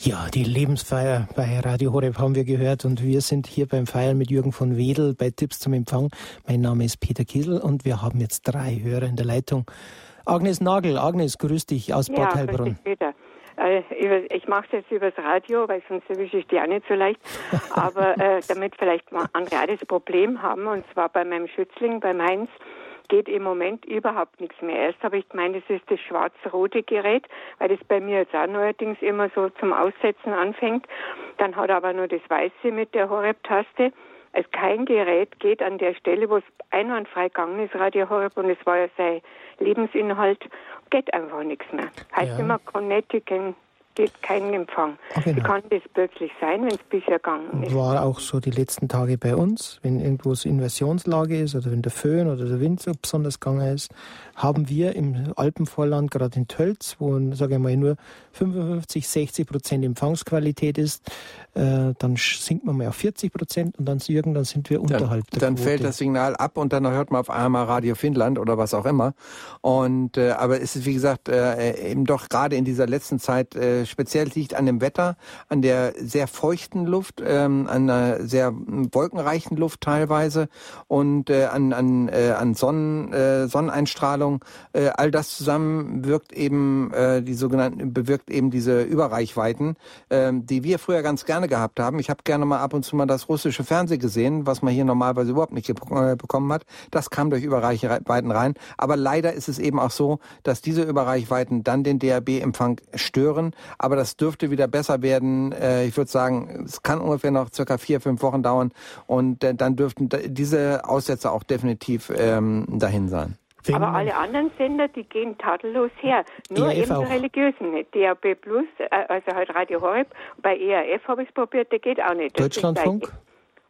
Ja, die Lebensfeier bei Radio Horeb haben wir gehört und wir sind hier beim Feiern mit Jürgen von Wedel bei Tipps zum Empfang. Mein Name ist Peter Kiesel und wir haben jetzt drei Hörer in der Leitung. Agnes Nagel, Agnes, grüß dich aus Bad ja, Heilbronn. Peter. Äh, ich mache es jetzt übers Radio, weil sonst erwische ich die auch nicht so leicht. <laughs> Aber äh, damit vielleicht mal andere auch das Problem haben, und zwar bei meinem Schützling, beim Heinz, geht im Moment überhaupt nichts mehr. Erst habe ich gemeint, es ist das schwarz-rote Gerät, weil das bei mir jetzt auch neuerdings immer so zum Aussetzen anfängt. Dann hat er aber nur das Weiße mit der Horeb-Taste. Also kein Gerät geht an der Stelle, wo es einwandfrei gegangen ist, Radio Horeb, und es war ja sein Lebensinhalt, geht einfach nichts mehr. Heißt ja. immer Connecticut geht kein Empfang. Ach, genau. Wie kann das plötzlich sein, wenn es bisher gegangen ist? War auch so die letzten Tage bei uns, wenn irgendwo so Inversionslage ist oder wenn der Föhn oder der Wind so besonders gegangen ist, haben wir im Alpenvorland, gerade in Tölz, wo, sage ich mal, nur 55, 60 Prozent Empfangsqualität ist, äh, dann sinkt man mal auf 40 Prozent und dann, irgendwann sind wir unterhalb dann, der Dann Quote. fällt das Signal ab und dann hört man auf einmal Radio Finnland oder was auch immer. Und äh, aber es ist wie gesagt äh, eben doch gerade in dieser letzten Zeit äh, speziell liegt an dem Wetter, an der sehr feuchten Luft, ähm, an einer sehr wolkenreichen Luft teilweise und äh, an an, äh, an Sonnen, äh, Sonneneinstrahlung. Äh, all das zusammen wirkt eben äh, die sogenannten bewirkt eben diese Überreichweiten, äh, die wir früher ganz gerne gehabt haben. Ich habe gerne mal ab und zu mal das russische Fernsehen gesehen, was man hier normalerweise überhaupt nicht äh, bekommen hat. Das kam durch Überreichweiten rein. Aber leider ist es eben auch so, dass diese Überreichweiten dann den DAB-Empfang stören. Aber das dürfte wieder besser werden. Äh, ich würde sagen, es kann ungefähr noch circa vier, fünf Wochen dauern. Und äh, dann dürften diese Aussätze auch definitiv ähm, dahin sein. Aber alle anderen Sender, die gehen tadellos her. Nur ERF eben die religiösen nicht. DAB Plus, äh, also halt Radio Horeb. Bei ERF habe ich es probiert, der geht auch nicht. Deutschlandfunk?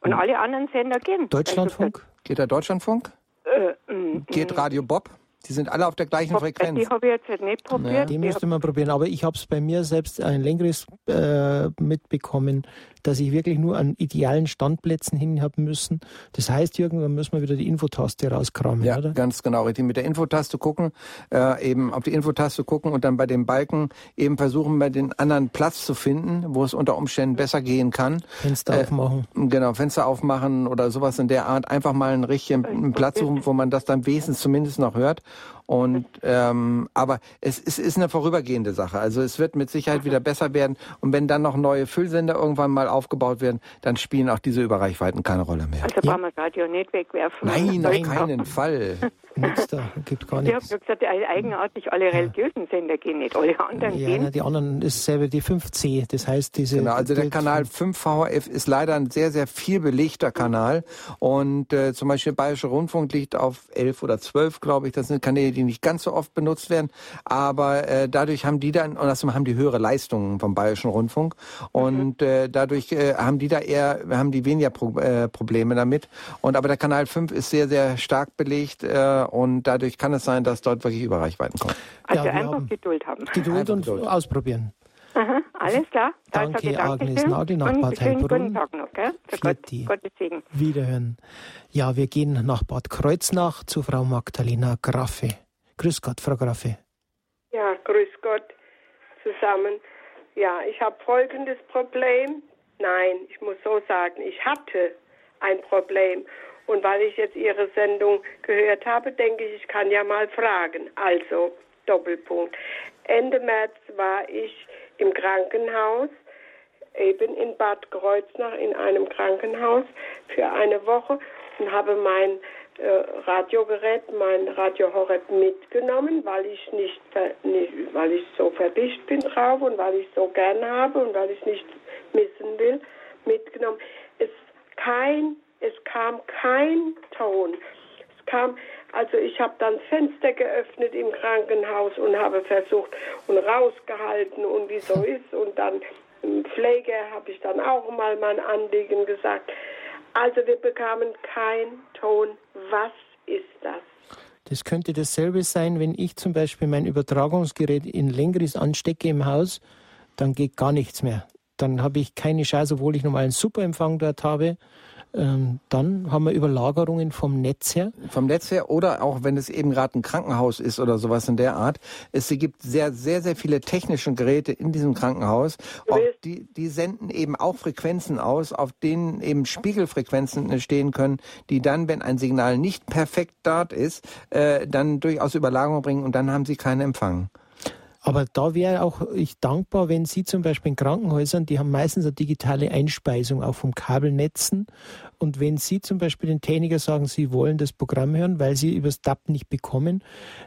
Und alle anderen Sender gehen. Deutschlandfunk? Also, geht der Deutschlandfunk? Äh, mm, geht mm. Radio Bob? Die sind alle auf der gleichen Hab, Frequenz. Die habe ich jetzt nicht probiert. Ja, die müsste man probieren. Aber ich habe es bei mir selbst ein längeres äh, mitbekommen, dass ich wirklich nur an idealen Standplätzen hin müssen. Das heißt, irgendwann müssen wir wieder die Infotaste rauskramen, ja, oder? ganz genau. Richtig. Mit der Infotaste gucken, äh, eben auf die Infotaste gucken und dann bei den Balken eben versuchen, bei den anderen Platz zu finden, wo es unter Umständen besser gehen kann. Fenster äh, aufmachen. Genau, Fenster aufmachen oder sowas in der Art. Einfach mal einen richtigen Platz suchen, wo man das dann wesentlich zumindest noch hört. Und ähm, aber es, es ist eine vorübergehende Sache. Also es wird mit Sicherheit wieder besser werden. Und wenn dann noch neue Füllsender irgendwann mal aufgebaut werden, dann spielen auch diese Überreichweiten keine Rolle mehr. Also ja. brauchen wir das Radio nicht wegwerfen. Nein, auf keinen Fall. <laughs> nichts da, gibt gar nichts. Ich habe gesagt, eigenartig, alle religiösen Sender gehen nicht, alle anderen ja, gehen. Ja, die anderen ist selber die 5C, das heißt diese... Genau, also der Kanal 5 VHF ist leider ein sehr, sehr viel belegter Kanal und äh, zum Beispiel der Bayerische Rundfunk liegt auf 11 oder 12, glaube ich, das sind Kanäle, die nicht ganz so oft benutzt werden, aber äh, dadurch haben die dann, und außerdem haben die höhere Leistungen vom Bayerischen Rundfunk und mhm. äh, dadurch äh, haben die da eher, haben die weniger Pro äh, Probleme damit und aber der Kanal 5 ist sehr, sehr stark belegt äh, und dadurch kann es sein, dass dort wirklich Überreichweiten kommen. Also ja, einfach Geduld haben. Geduld einfach und Geduld. ausprobieren. Aha, alles klar. Danke, danke Agnes Nagel nach Bad Heilbrunn. Gott, Gottes Segen. Wiederhören. Ja, wir gehen nach Bad Kreuznach zu Frau Magdalena Graffe. Grüß Gott, Frau Graffe. Ja, grüß Gott zusammen. Ja, ich habe folgendes Problem. Nein, ich muss so sagen, ich hatte ein Problem. Und weil ich jetzt Ihre Sendung gehört habe, denke ich, ich kann ja mal fragen. Also, Doppelpunkt. Ende März war ich im Krankenhaus, eben in Bad Kreuznach in einem Krankenhaus für eine Woche und habe mein Radiogerät, mein Radio Horeb mitgenommen, weil ich nicht, nicht, weil ich so verdicht bin drauf und weil ich so gern habe und weil ich nicht missen will, mitgenommen. Es kein es kam kein Ton. Es kam, also ich habe dann Fenster geöffnet im Krankenhaus und habe versucht und rausgehalten und wie so <laughs> ist und dann im Pflege habe ich dann auch mal mein Anliegen gesagt. Also wir bekamen keinen Ton. Was ist das? Das könnte dasselbe sein, wenn ich zum Beispiel mein Übertragungsgerät in Längeres anstecke im Haus, dann geht gar nichts mehr. Dann habe ich keine Chance, obwohl ich nochmal einen Superempfang dort habe. Ähm, dann haben wir Überlagerungen vom Netz her. Vom Netz her oder auch wenn es eben gerade ein Krankenhaus ist oder sowas in der Art. Es gibt sehr, sehr, sehr viele technische Geräte in diesem Krankenhaus. Auch die, die senden eben auch Frequenzen aus, auf denen eben Spiegelfrequenzen entstehen können, die dann, wenn ein Signal nicht perfekt dort ist, äh, dann durchaus Überlagerung bringen und dann haben sie keinen Empfang. Aber da wäre auch ich dankbar, wenn Sie zum Beispiel in Krankenhäusern, die haben meistens eine digitale Einspeisung auch vom Kabelnetzen. Und wenn Sie zum Beispiel den Techniker sagen, Sie wollen das Programm hören, weil Sie übers DAP nicht bekommen,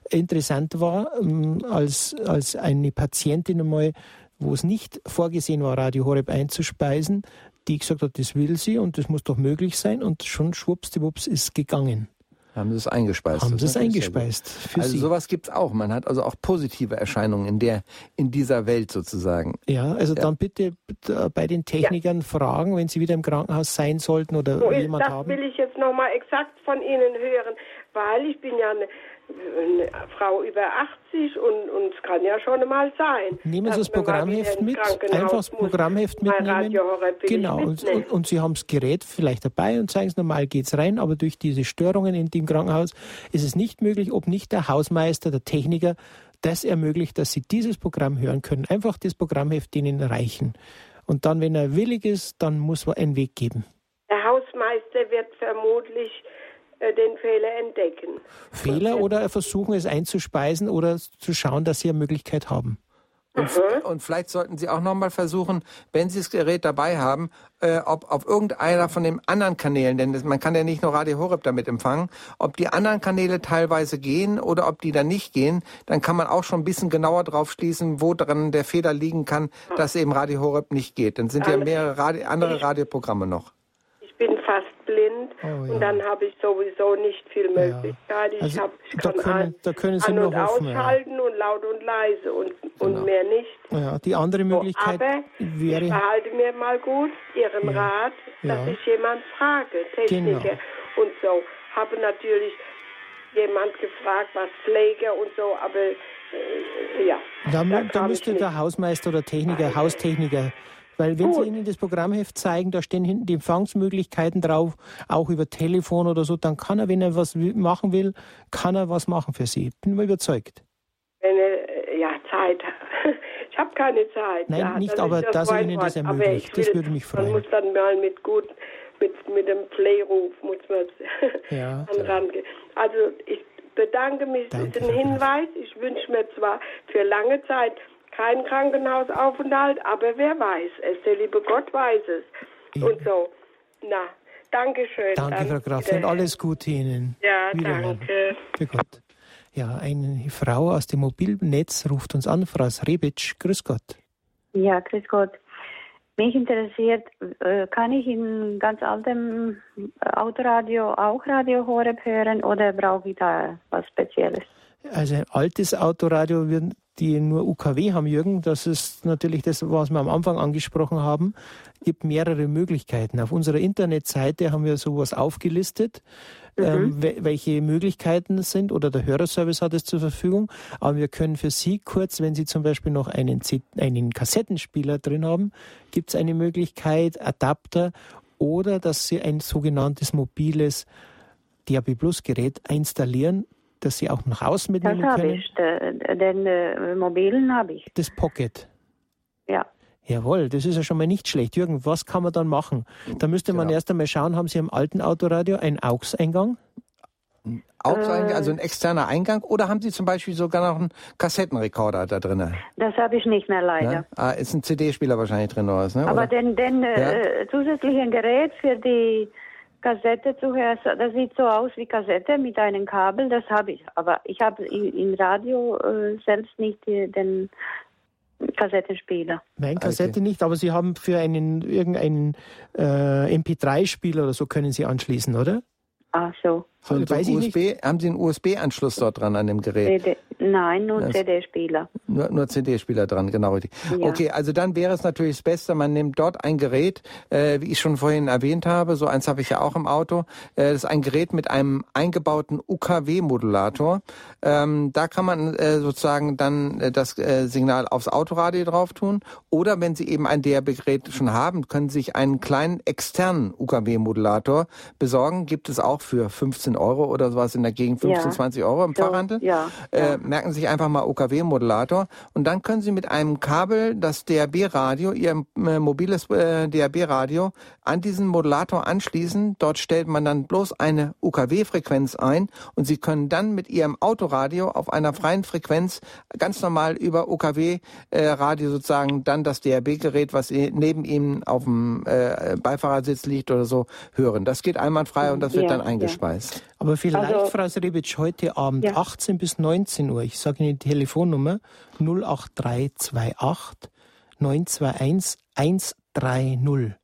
interessant war, ähm, als, als eine Patientin einmal, wo es nicht vorgesehen war, Radio Horeb einzuspeisen, die gesagt hat, das will sie und das muss doch möglich sein und schon schwuppsdiwupps ist gegangen. Haben Sie es eingespeist? Haben Sie es eingespeist. also Sie. sowas gibt es auch. Man hat also auch positive Erscheinungen in der in dieser Welt sozusagen. Ja, also ja. dann bitte bei den Technikern ja. fragen, wenn Sie wieder im Krankenhaus sein sollten oder so jemand das haben. Das will ich jetzt nochmal exakt von Ihnen hören, weil ich bin ja eine eine Frau über 80 und, und es kann ja schon mal sein. Nehmen Sie das Programmheft mit, einfach das Programmheft mitnehmen. Genau, und, und, und, Sie haben das Gerät vielleicht dabei und sagen, normal geht es rein, aber durch diese Störungen in dem Krankenhaus ist es nicht möglich, ob nicht der Hausmeister, der Techniker das ermöglicht, dass Sie dieses Programm hören können. Einfach das Programmheft Ihnen reichen. Und dann, wenn er willig ist, dann muss man einen Weg geben. Der Hausmeister wird vermutlich den Fehler entdecken. Fehler oder versuchen es einzuspeisen oder zu schauen, dass Sie eine Möglichkeit haben. Und, mhm. und, vielleicht sollten Sie auch nochmal versuchen, wenn Sie das Gerät dabei haben, äh, ob auf irgendeiner von den anderen Kanälen, denn das, man kann ja nicht nur Radio Horeb damit empfangen, ob die anderen Kanäle teilweise gehen oder ob die dann nicht gehen, dann kann man auch schon ein bisschen genauer drauf schließen, wo dran der Fehler liegen kann, dass eben Radio Horeb nicht geht. Dann sind ja mehrere Radio, andere Radioprogramme noch bin fast blind oh, ja. und dann habe ich sowieso nicht viel Möglichkeit. Ich, also, hab, ich kann können, da können Sie an und hoffen, ausschalten ja. und laut und leise und, genau. und mehr nicht. Ja, die andere Möglichkeit aber wäre... ich behalte mir mal gut Ihren Rat, dass ich jemand frage, Techniker genau. und so. Habe natürlich jemand gefragt, was Pflege und so, aber äh, ja. Da, da müsste der Hausmeister oder Techniker, Haustechniker weil wenn Gut. Sie Ihnen das Programmheft zeigen, da stehen hinten die Empfangsmöglichkeiten drauf, auch über Telefon oder so, dann kann er, wenn er was machen will, kann er was machen für Sie. Bin mir überzeugt. Wenn er, ja, Zeit. Ich habe keine Zeit. Nein, ja, nicht, aber das dass er Ihnen das ermöglicht, will, das würde mich freuen. Man muss dann mal mit gut, mit, mit dem Playruf muss man <laughs> ja, rangehen. Also ich bedanke mich, ist ein Hinweis. Ich wünsche mir zwar für lange Zeit kein Krankenhausaufenthalt, aber wer weiß es, der liebe Gott weiß es. Ja. Und so. Na, danke schön. Danke, Frau Graf, und alles Gute Ihnen. Ja, danke. Für Gott. Ja, eine Frau aus dem Mobilnetz ruft uns an, Frau Srebic. Grüß Gott. Ja, grüß Gott. Mich interessiert, äh, kann ich in ganz altem Autoradio auch Radio Horeb hören oder brauche ich da was Spezielles? Also ein altes Autoradio würden die nur UKW haben, Jürgen, das ist natürlich das, was wir am Anfang angesprochen haben, gibt mehrere Möglichkeiten. Auf unserer Internetseite haben wir sowas aufgelistet, mhm. ähm, welche Möglichkeiten es sind oder der Hörerservice hat es zur Verfügung. Aber wir können für Sie kurz, wenn Sie zum Beispiel noch einen, einen Kassettenspieler drin haben, gibt es eine Möglichkeit, Adapter oder dass Sie ein sogenanntes mobiles DAB Plus Gerät installieren dass Sie auch nach außen mitnehmen das können? Das habe ich, den äh, mobilen habe ich. Das Pocket? Ja. Jawohl, das ist ja schon mal nicht schlecht. Jürgen, was kann man dann machen? Da müsste man genau. erst einmal schauen, haben Sie im alten Autoradio einen AUX-Eingang? AUX-Eingang, also ein externer Eingang, oder haben Sie zum Beispiel sogar noch einen Kassettenrekorder da drin? Das habe ich nicht mehr leider. Ja? Ah, ist ein CD-Spieler wahrscheinlich drin oder was, ne? Aber den, den ja? äh, zusätzlichen Gerät für die Kassette zuerst, das sieht so aus wie Kassette mit einem Kabel, das habe ich. Aber ich habe im Radio äh, selbst nicht den Kassettenspieler. Nein, Kassette okay. nicht, aber Sie haben für einen irgendeinen äh, MP3-Spieler oder so können Sie anschließen, oder? Ach so. So, so USB, haben Sie einen USB-Anschluss dort dran an dem Gerät? CD, nein, nur CD-Spieler. Nur, nur CD-Spieler dran, genau richtig. Ja. Okay, also dann wäre es natürlich das Beste, man nimmt dort ein Gerät, äh, wie ich schon vorhin erwähnt habe, so eins habe ich ja auch im Auto. Äh, das ist ein Gerät mit einem eingebauten UKW-Modulator. Ähm, da kann man äh, sozusagen dann äh, das äh, Signal aufs Autoradio drauf tun. Oder wenn Sie eben ein DRB-Gerät schon haben, können Sie sich einen kleinen externen UKW-Modulator besorgen. Gibt es auch für 15 15 Euro oder sowas in der Gegend, 15, ja. 20 Euro im so, Fachhandel. Ja, äh, merken Sie sich einfach mal OKW-Modulator und dann können Sie mit einem Kabel das DAB-Radio, Ihr äh, mobiles äh, DAB-Radio, an diesen Modulator anschließen. Dort stellt man dann bloß eine UKW-Frequenz ein und Sie können dann mit Ihrem Autoradio auf einer freien Frequenz ganz normal über UKW-Radio sozusagen dann das DAB-Gerät, was neben Ihnen auf dem äh, Beifahrersitz liegt oder so, hören. Das geht einwandfrei und das wird ja, dann eingespeist. Aber vielleicht, also, Frau Srebic, heute Abend ja. 18 bis 19 Uhr, ich sage Ihnen die Telefonnummer 08328 921 130.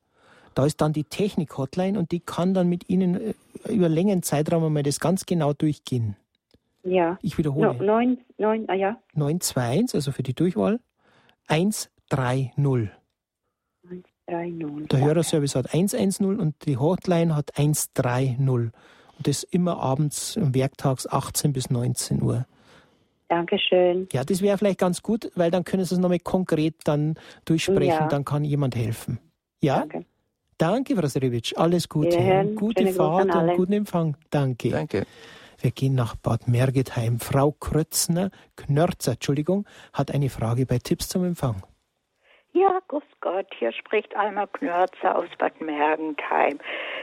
Da ist dann die Technik-Hotline und die kann dann mit Ihnen äh, über längeren Zeitraum einmal das ganz genau durchgehen. Ja. Ich wiederhole. No, 9, 9, ah ja. 921, also für die Durchwahl, 130. 130. Der Hörerservice hat 110 und die Hotline hat 130. Und das immer abends, werktags 18 bis 19 Uhr. Dankeschön. Ja, das wäre vielleicht ganz gut, weil dann können Sie es nochmal konkret dann durchsprechen, Ja. dann kann jemand helfen. Ja? Danke. Danke, Frau Serevic. Alles Gute. Gute Schöne Fahrt und guten Empfang. Danke. Danke. Wir gehen nach Bad Mergetheim. Frau Krötzner, Knörzer, Entschuldigung, hat eine Frage bei Tipps zum Empfang. Ja, grüß Gott, hier spricht Alma Knörzer aus Bad Mergentheim.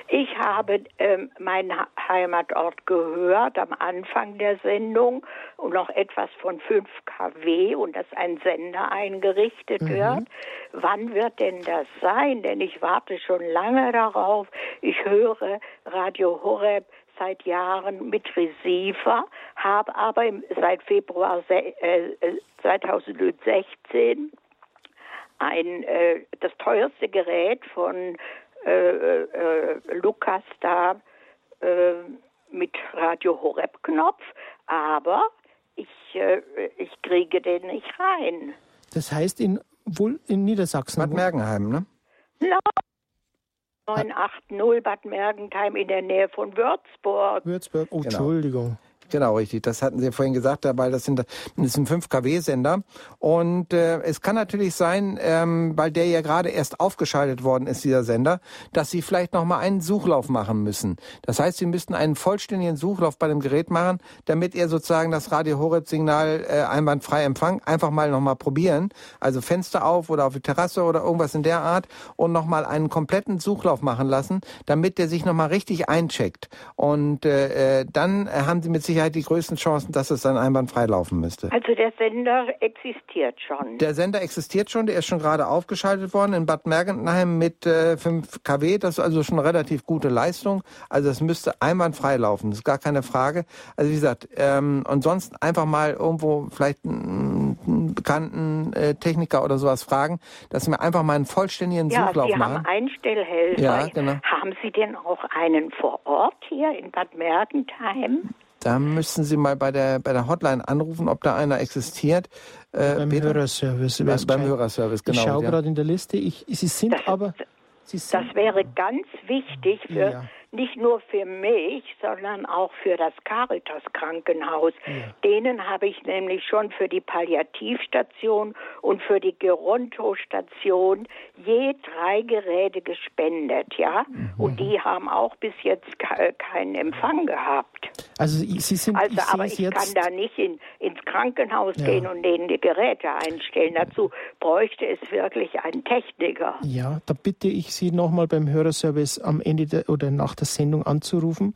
Ich habe ähm, meinen Heimatort gehört am Anfang der Sendung und noch etwas von 5 kW und dass ein Sender eingerichtet wird. Wann wird denn das sein? Denn ich warte schon lange darauf. Ich höre Radio Horeb seit Jahren mit Receiver, habe aber im, seit Februar äh, äh, 2016 ein äh, das teuerste Gerät von äh, äh, Lukas da äh, mit Radio Horeb Knopf, aber ich äh, ich kriege den nicht rein. Das heißt in, wohl in Niedersachsen. Bad Mergenheim, ne? No. 980 Bad Mergentheim in der Nähe von Würzburg. Würzburg. Oh, Genau. Entschuldigung. Genau, richtig. Das hatten Sie vorhin gesagt, weil das, sind, das ist ein 5 kW-Sender. Und äh, es kann natürlich sein, ähm, weil der ja gerade erst aufgeschaltet worden ist, dieser Sender, dass Sie vielleicht noch mal einen Suchlauf machen müssen. Das heißt, Sie müssten einen vollständigen Suchlauf bei dem Gerät machen, damit ihr sozusagen das Radio Horeb-Signal äh, einwandfrei empfangt. Einfach mal noch mal probieren. Also Fenster auf oder auf die Terrasse oder irgendwas in der Art und noch mal einen kompletten Suchlauf machen lassen, damit der sich noch mal richtig eincheckt. Und äh, äh, dann äh, haben Sie mit Sicherheit die größten Chancen, dass es dann einwandfrei laufen müsste. Also der Sender existiert schon. Der Sender existiert schon, der ist schon gerade aufgeschaltet worden in Bad Mergentheim mit äh, 5 kW. Das ist also schon eine relativ gute Leistung. Also es müsste einwandfrei laufen, das ist gar keine Frage. Also wie gesagt, ähm, und sonst einfach mal irgendwo vielleicht einen, einen bekannten äh, Techniker oder sowas fragen, dass wir einfach mal einen vollständigen ja, Suchlauf Sie machen. haben Einstellhelfer. Ja, genau. Haben Sie denn auch einen vor Ort hier in Bad Mergentheim? Da müssten Sie mal bei der bei der Hotline anrufen, ob da einer existiert. Äh, Beim Peter? Hörerservice. Beim Bescheid. Hörerservice, genau. ich schaue ja. gerade in der Liste. Ich, Sie sind Das- aber. Sie sind, Das wäre ganz wichtig für Ja. Nicht nur für mich, sondern auch für das Caritas Krankenhaus. Denen habe ich nämlich schon für die Palliativstation und für die Geronto-Station je drei Geräte gespendet, ja. Mhm. Und die haben auch bis jetzt ke- keinen Empfang gehabt. also ich- Sie sind. Also, ich aber ich jetzt. kann da nicht in, ins Krankenhaus Ja. gehen und denen die Geräte einstellen. Dazu bräuchte es wirklich einen Techniker. Ja, da bitte ich Sie nochmal beim Hörerservice am Ende der, oder nach der Sendung anzurufen,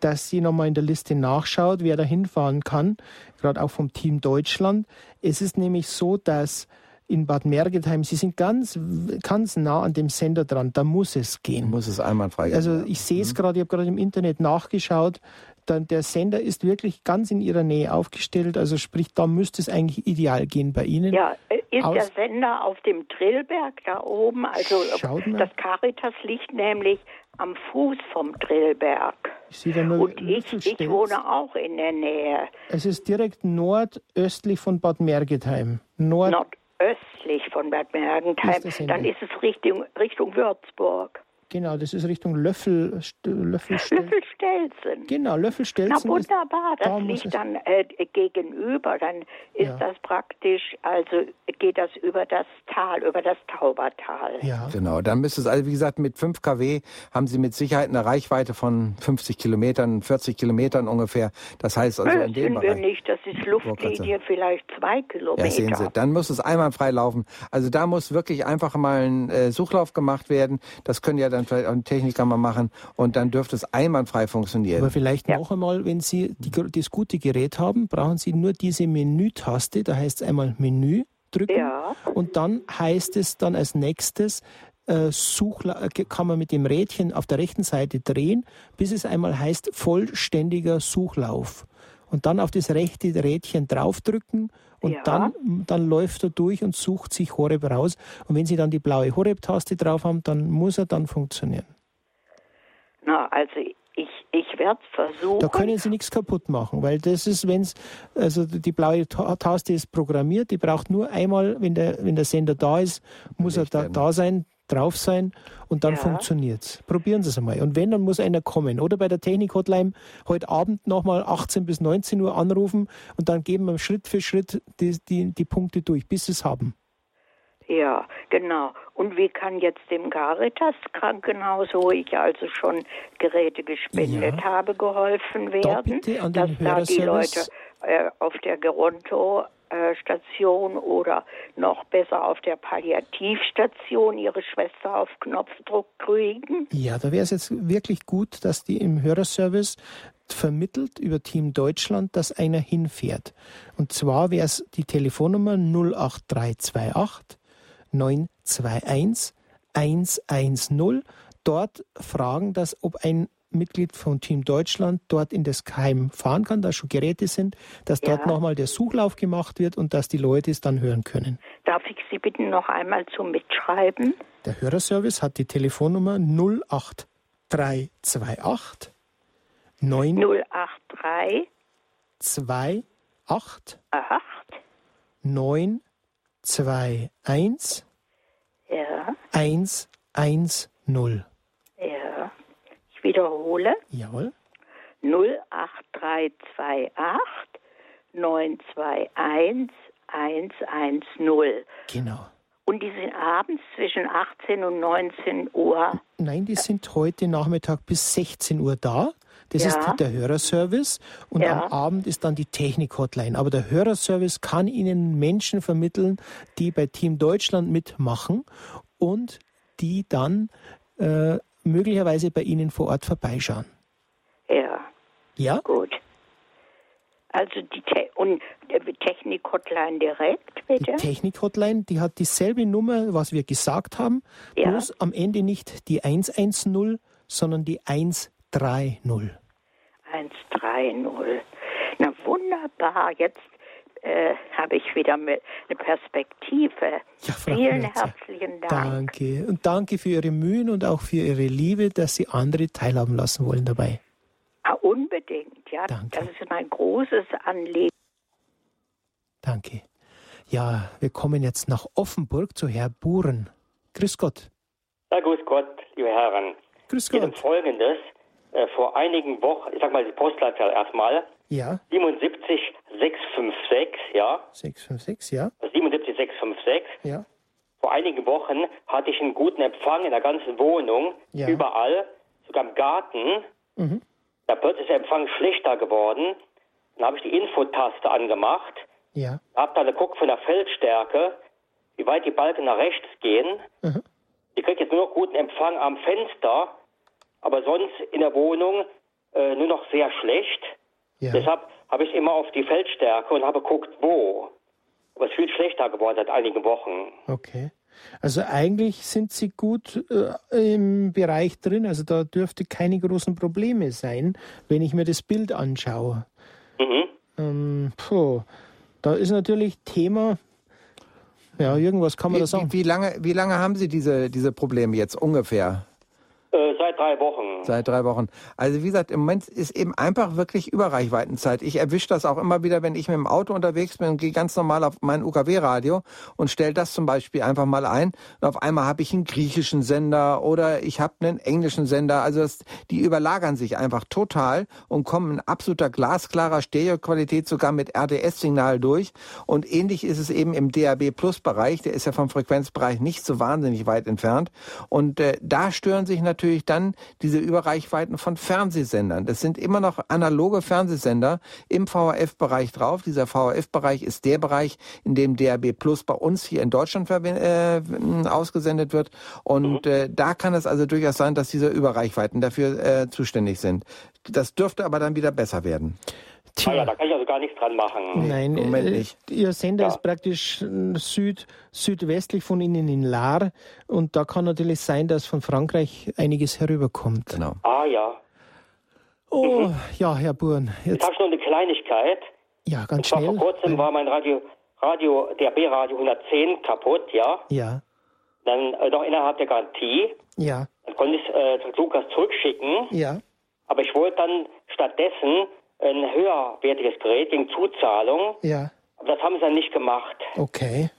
dass sie nochmal in der Liste nachschaut, wer da hinfahren kann, gerade auch vom Team Deutschland. Es ist nämlich so, dass in Bad Mergentheim, Sie sind ganz, ganz nah an dem Sender dran, da muss es gehen. Muss es einwandfrei gehen. Also ich sehe es gerade, ich habe gerade im Internet nachgeschaut, dann der Sender ist wirklich ganz in ihrer Nähe aufgestellt, also sprich, da müsste es eigentlich ideal gehen bei Ihnen. Ja, äh, ist Aus- der Sender auf dem Drillberg da oben? Also äh, das Caritas liegt nämlich am Fuß vom Drillberg. Ich sehe da nur Und ich, ich wohne auch in der Nähe, Es ist direkt nordöstlich von Bad Mergentheim. Nord nordöstlich von Bad Mergentheim. Ist. Dann ist es Richtung, Richtung Würzburg. Genau, das ist Richtung Löffel, St- Löffelstel. <laughs> Löffelstelzen. Genau, Na Löffelstelzen. ist, wunderbar, das da liegt dann äh, gegenüber. Dann ist Ja. das praktisch, also geht das über das Tal, über das Taubertal. ja. Genau, dann müsste es, also wie gesagt, mit 5 kW haben Sie mit Sicherheit eine Reichweite von 50 Kilometern, 40 Kilometern ungefähr. Das heißt also Nö, in dem sind wir Bereich. nicht, das ist Luftlinie vielleicht zwei Kilometer. Ja, sehen Sie, dann muss es einwandfrei laufen. Also da muss wirklich einfach mal ein äh, Suchlauf gemacht werden. Das können ja dann vielleicht auch ein Techniker mal machen und dann dürfte es einwandfrei funktionieren. Aber vielleicht noch einmal, wenn Sie die, das gute Gerät haben, brauchen Sie nur diese Menütaste, da heißt es einmal Menü drücken Ja. und dann heißt es dann als nächstes, äh, Suchla äh, kann man mit dem Rädchen auf der rechten Seite drehen, bis es einmal heißt vollständiger Suchlauf. Und dann auf das rechte Rädchen draufdrücken und Ja. dann, dann läuft er durch und sucht sich Horeb raus. Und wenn Sie dann die blaue Horeb-Taste drauf haben, dann muss er dann funktionieren. Na, also ich, ich werde versuchen. Da können Sie nichts kaputt machen, weil das ist, wenn es, also die blaue Taste ist programmiert, die braucht nur einmal, wenn der, wenn der Sender da ist, muss er da, da sein, drauf sein und dann ja. funktioniert's. Probieren Sie es einmal. Und wenn, dann muss einer kommen. Oder bei der Technik-Hotline heute Abend nochmal 18 bis 19 Uhr anrufen und dann geben wir Schritt für Schritt die, die, die Punkte durch, bis Sie es haben. Ja, genau. Und wie kann jetzt dem Caritas-Krankenhaus, wo ich also schon Geräte gespendet ja. habe, geholfen werden, da dass da die Leute äh, auf der Geronto Station oder noch besser auf der Palliativstation ihre Schwester auf Knopfdruck kriegen? Ja, da wäre es jetzt wirklich gut, dass die im Hörerservice vermittelt über Team Deutschland, dass einer hinfährt. Und zwar wäre es die Telefonnummer 08328 921 110. Dort fragen, dass ob ein Mitglied von Team Deutschland dort in das Heim fahren kann, da schon Geräte sind, dass ja. dort nochmal der Suchlauf gemacht wird und dass die Leute es dann hören können. Darf ich Sie bitten, noch einmal zu mitschreiben? Der Hörerservice hat die Telefonnummer 08328 9 083 2 ja. 1 wiederhole. Jawohl. 08328 921 110. Genau. Und die sind abends zwischen 18 und 19 Uhr? Nein, die sind heute Nachmittag bis 16 Uhr da. Das ja. ist der Hörerservice und ja. am Abend ist dann die Technik-Hotline. Aber der Hörerservice kann Ihnen Menschen vermitteln, die bei Team Deutschland mitmachen und die dann äh, möglicherweise bei Ihnen vor Ort vorbeischauen. Ja. Ja? Gut. Also die Te und Technik-Hotline direkt, bitte? Die Technik-Hotline, die hat dieselbe Nummer, was wir gesagt haben, ja. bloß am Ende nicht die 110, sondern die 130. 130. Na wunderbar, jetzt äh, habe ich wieder eine Perspektive. Ja, Vielen Netzer. herzlichen Dank. Danke. Und danke für Ihre Mühen und auch für Ihre Liebe, dass Sie andere teilhaben lassen wollen dabei. Ah, unbedingt, ja. Danke. Das ist mein großes Anliegen. Danke. Ja, wir kommen jetzt nach Offenburg zu Herrn Buren. Grüß Gott. Ja, grüß Gott, liebe Herren. Grüß Gott. Folgendes. Äh, vor einigen Wochen, ich sag mal die Postleitzahl erstmal. Ja. 77 656, ja. 656, ja. 77 656. Ja. Vor einigen Wochen hatte ich einen guten Empfang in der ganzen Wohnung, ja. überall, sogar im Garten. Mhm. Da plötzlich ist der Empfang schlechter geworden. Dann habe ich die Infotaste angemacht. Ja. Hab dann geguckt von der Feldstärke, wie weit die Balken nach rechts gehen. Mhm. Ich kriege jetzt nur noch guten Empfang am Fenster, aber sonst in der Wohnung äh, nur noch sehr schlecht. Ja. Deshalb habe ich immer auf die Feldstärke und habe geguckt, wo. Aber es ist viel schlechter geworden seit einigen Wochen. Okay. Also eigentlich sind Sie gut äh, im Bereich drin. Also da dürfte keine großen Probleme sein, wenn ich mir das Bild anschaue. Mhm. Ähm, puh, da ist natürlich Thema. Ja, irgendwas kann man wie, da sagen. Wie, wie, lange, wie lange haben Sie diese, diese Probleme jetzt ungefähr? Äh, seit drei Wochen. Seit drei Wochen. Also wie gesagt, im Moment ist eben einfach wirklich Überreichweitenzeit. Ich erwische das auch immer wieder, wenn ich mit dem Auto unterwegs bin und gehe ganz normal auf mein UKW-Radio und stelle das zum Beispiel einfach mal ein. Und auf einmal habe ich einen griechischen Sender oder ich habe einen englischen Sender. Also das, die überlagern sich einfach total und kommen in absoluter glasklarer Stereoqualität sogar mit RDS-Signal durch. Und ähnlich ist es eben im DAB-Plus-Bereich. Der ist ja vom Frequenzbereich nicht so wahnsinnig weit entfernt. Und äh, da stören sich natürlich natürlich dann diese Überreichweiten von Fernsehsendern. Das sind immer noch analoge Fernsehsender im VHF-Bereich drauf. Dieser VHF-Bereich ist der Bereich, in dem DRB Plus bei uns hier in Deutschland äh, ausgesendet wird. Und mhm. äh, da kann es also durchaus sein, dass diese Überreichweiten dafür äh, zuständig sind. Das dürfte aber dann wieder besser werden. Tja. Ah ja, da kann ich also gar nichts dran machen. Nein, äh, nicht. Ihr Sender ja. ist praktisch äh, süd, südwestlich von Ihnen in Lahr und da kann natürlich sein, dass von Frankreich einiges herüberkommt. Genau. Ah ja. Oh, mhm. ja, Herr Buren. Jetzt, jetzt habe ich noch eine Kleinigkeit. Ja, ganz und schnell. Vor kurzem war mein Radio, Radio, der B-Radio 110 kaputt, ja. Ja. Dann äh, noch innerhalb der Garantie. Ja. Dann konnte ich äh, Lukas zurückschicken. Ja. Aber ich wollte dann stattdessen ein höherwertiges Gerät wegen Zuzahlung. Ja. Aber das haben sie dann nicht gemacht. Okay.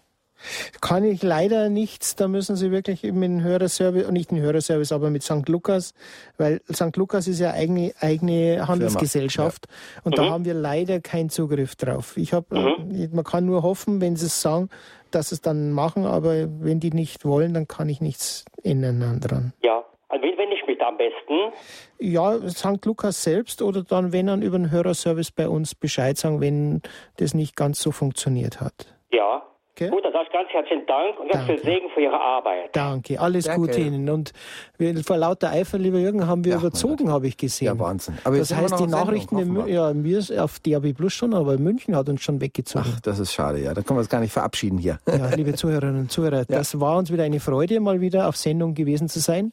Kann ich leider nichts, da müssen Sie wirklich mit dem Hörerservice, nicht den Hörerservice, aber mit St. Lukas, weil St. Lukas ist ja eigene, eigene Handelsgesellschaft ja. und mhm. da haben wir leider keinen Zugriff drauf. Ich hab, mhm. man kann nur hoffen, wenn Sie es sagen, dass sie es dann machen, aber wenn die nicht wollen, dann kann ich nichts ändern dran. Ja, an wen wende ich mich da am besten? Ja, St. Lukas selbst oder dann, wenn dann über den Hörerservice bei uns Bescheid sagen, wenn das nicht ganz so funktioniert hat. Ja, Okay. Gut, dann sage ich ganz herzlichen Dank und ganz viel Segen für Ihre Arbeit. Danke, alles Danke. Gute Ihnen. Und wir, vor lauter Eifer, lieber Jürgen, haben wir ja, überzogen, habe ich gesehen. Ja, Wahnsinn. Aber das heißt, die Nachrichten, Sendung, ja, ist auf DAB Plus schon, aber München hat uns schon weggezogen. Ach, das ist schade, ja. Da können wir uns gar nicht verabschieden hier. Ja, liebe Zuhörerinnen und Zuhörer, <laughs> ja. das war uns wieder eine Freude, mal wieder auf Sendung gewesen zu sein.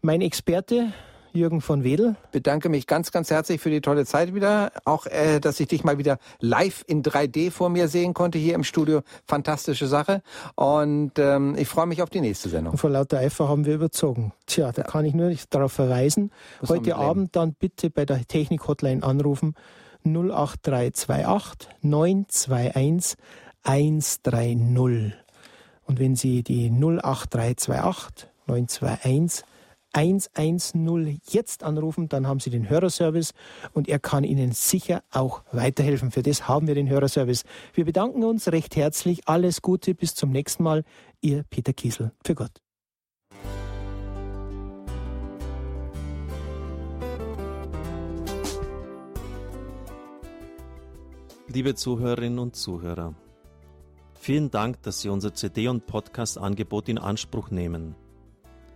Mein Experte Jürgen von Wedel. Bedanke mich ganz, ganz herzlich für die tolle Zeit wieder. Auch, äh, dass ich dich mal wieder live in 3D vor mir sehen konnte hier im Studio. Fantastische Sache. Und ähm, ich freue mich auf die nächste Sendung. Und vor lauter Eifer haben wir überzogen. Tja, da ja. kann ich nur darauf verweisen. Was Heute Abend dann bitte bei der Technik-Hotline anrufen. 08328 921 130. Und wenn Sie die 08328 921 110 jetzt anrufen, dann haben Sie den Hörerservice und er kann Ihnen sicher auch weiterhelfen. Für das haben wir den Hörerservice. Wir bedanken uns recht herzlich. Alles Gute, bis zum nächsten Mal. Ihr Peter Kiesel. Für Gott. Liebe Zuhörerinnen und Zuhörer, vielen Dank, dass Sie unser CD- und Podcast-Angebot in Anspruch nehmen.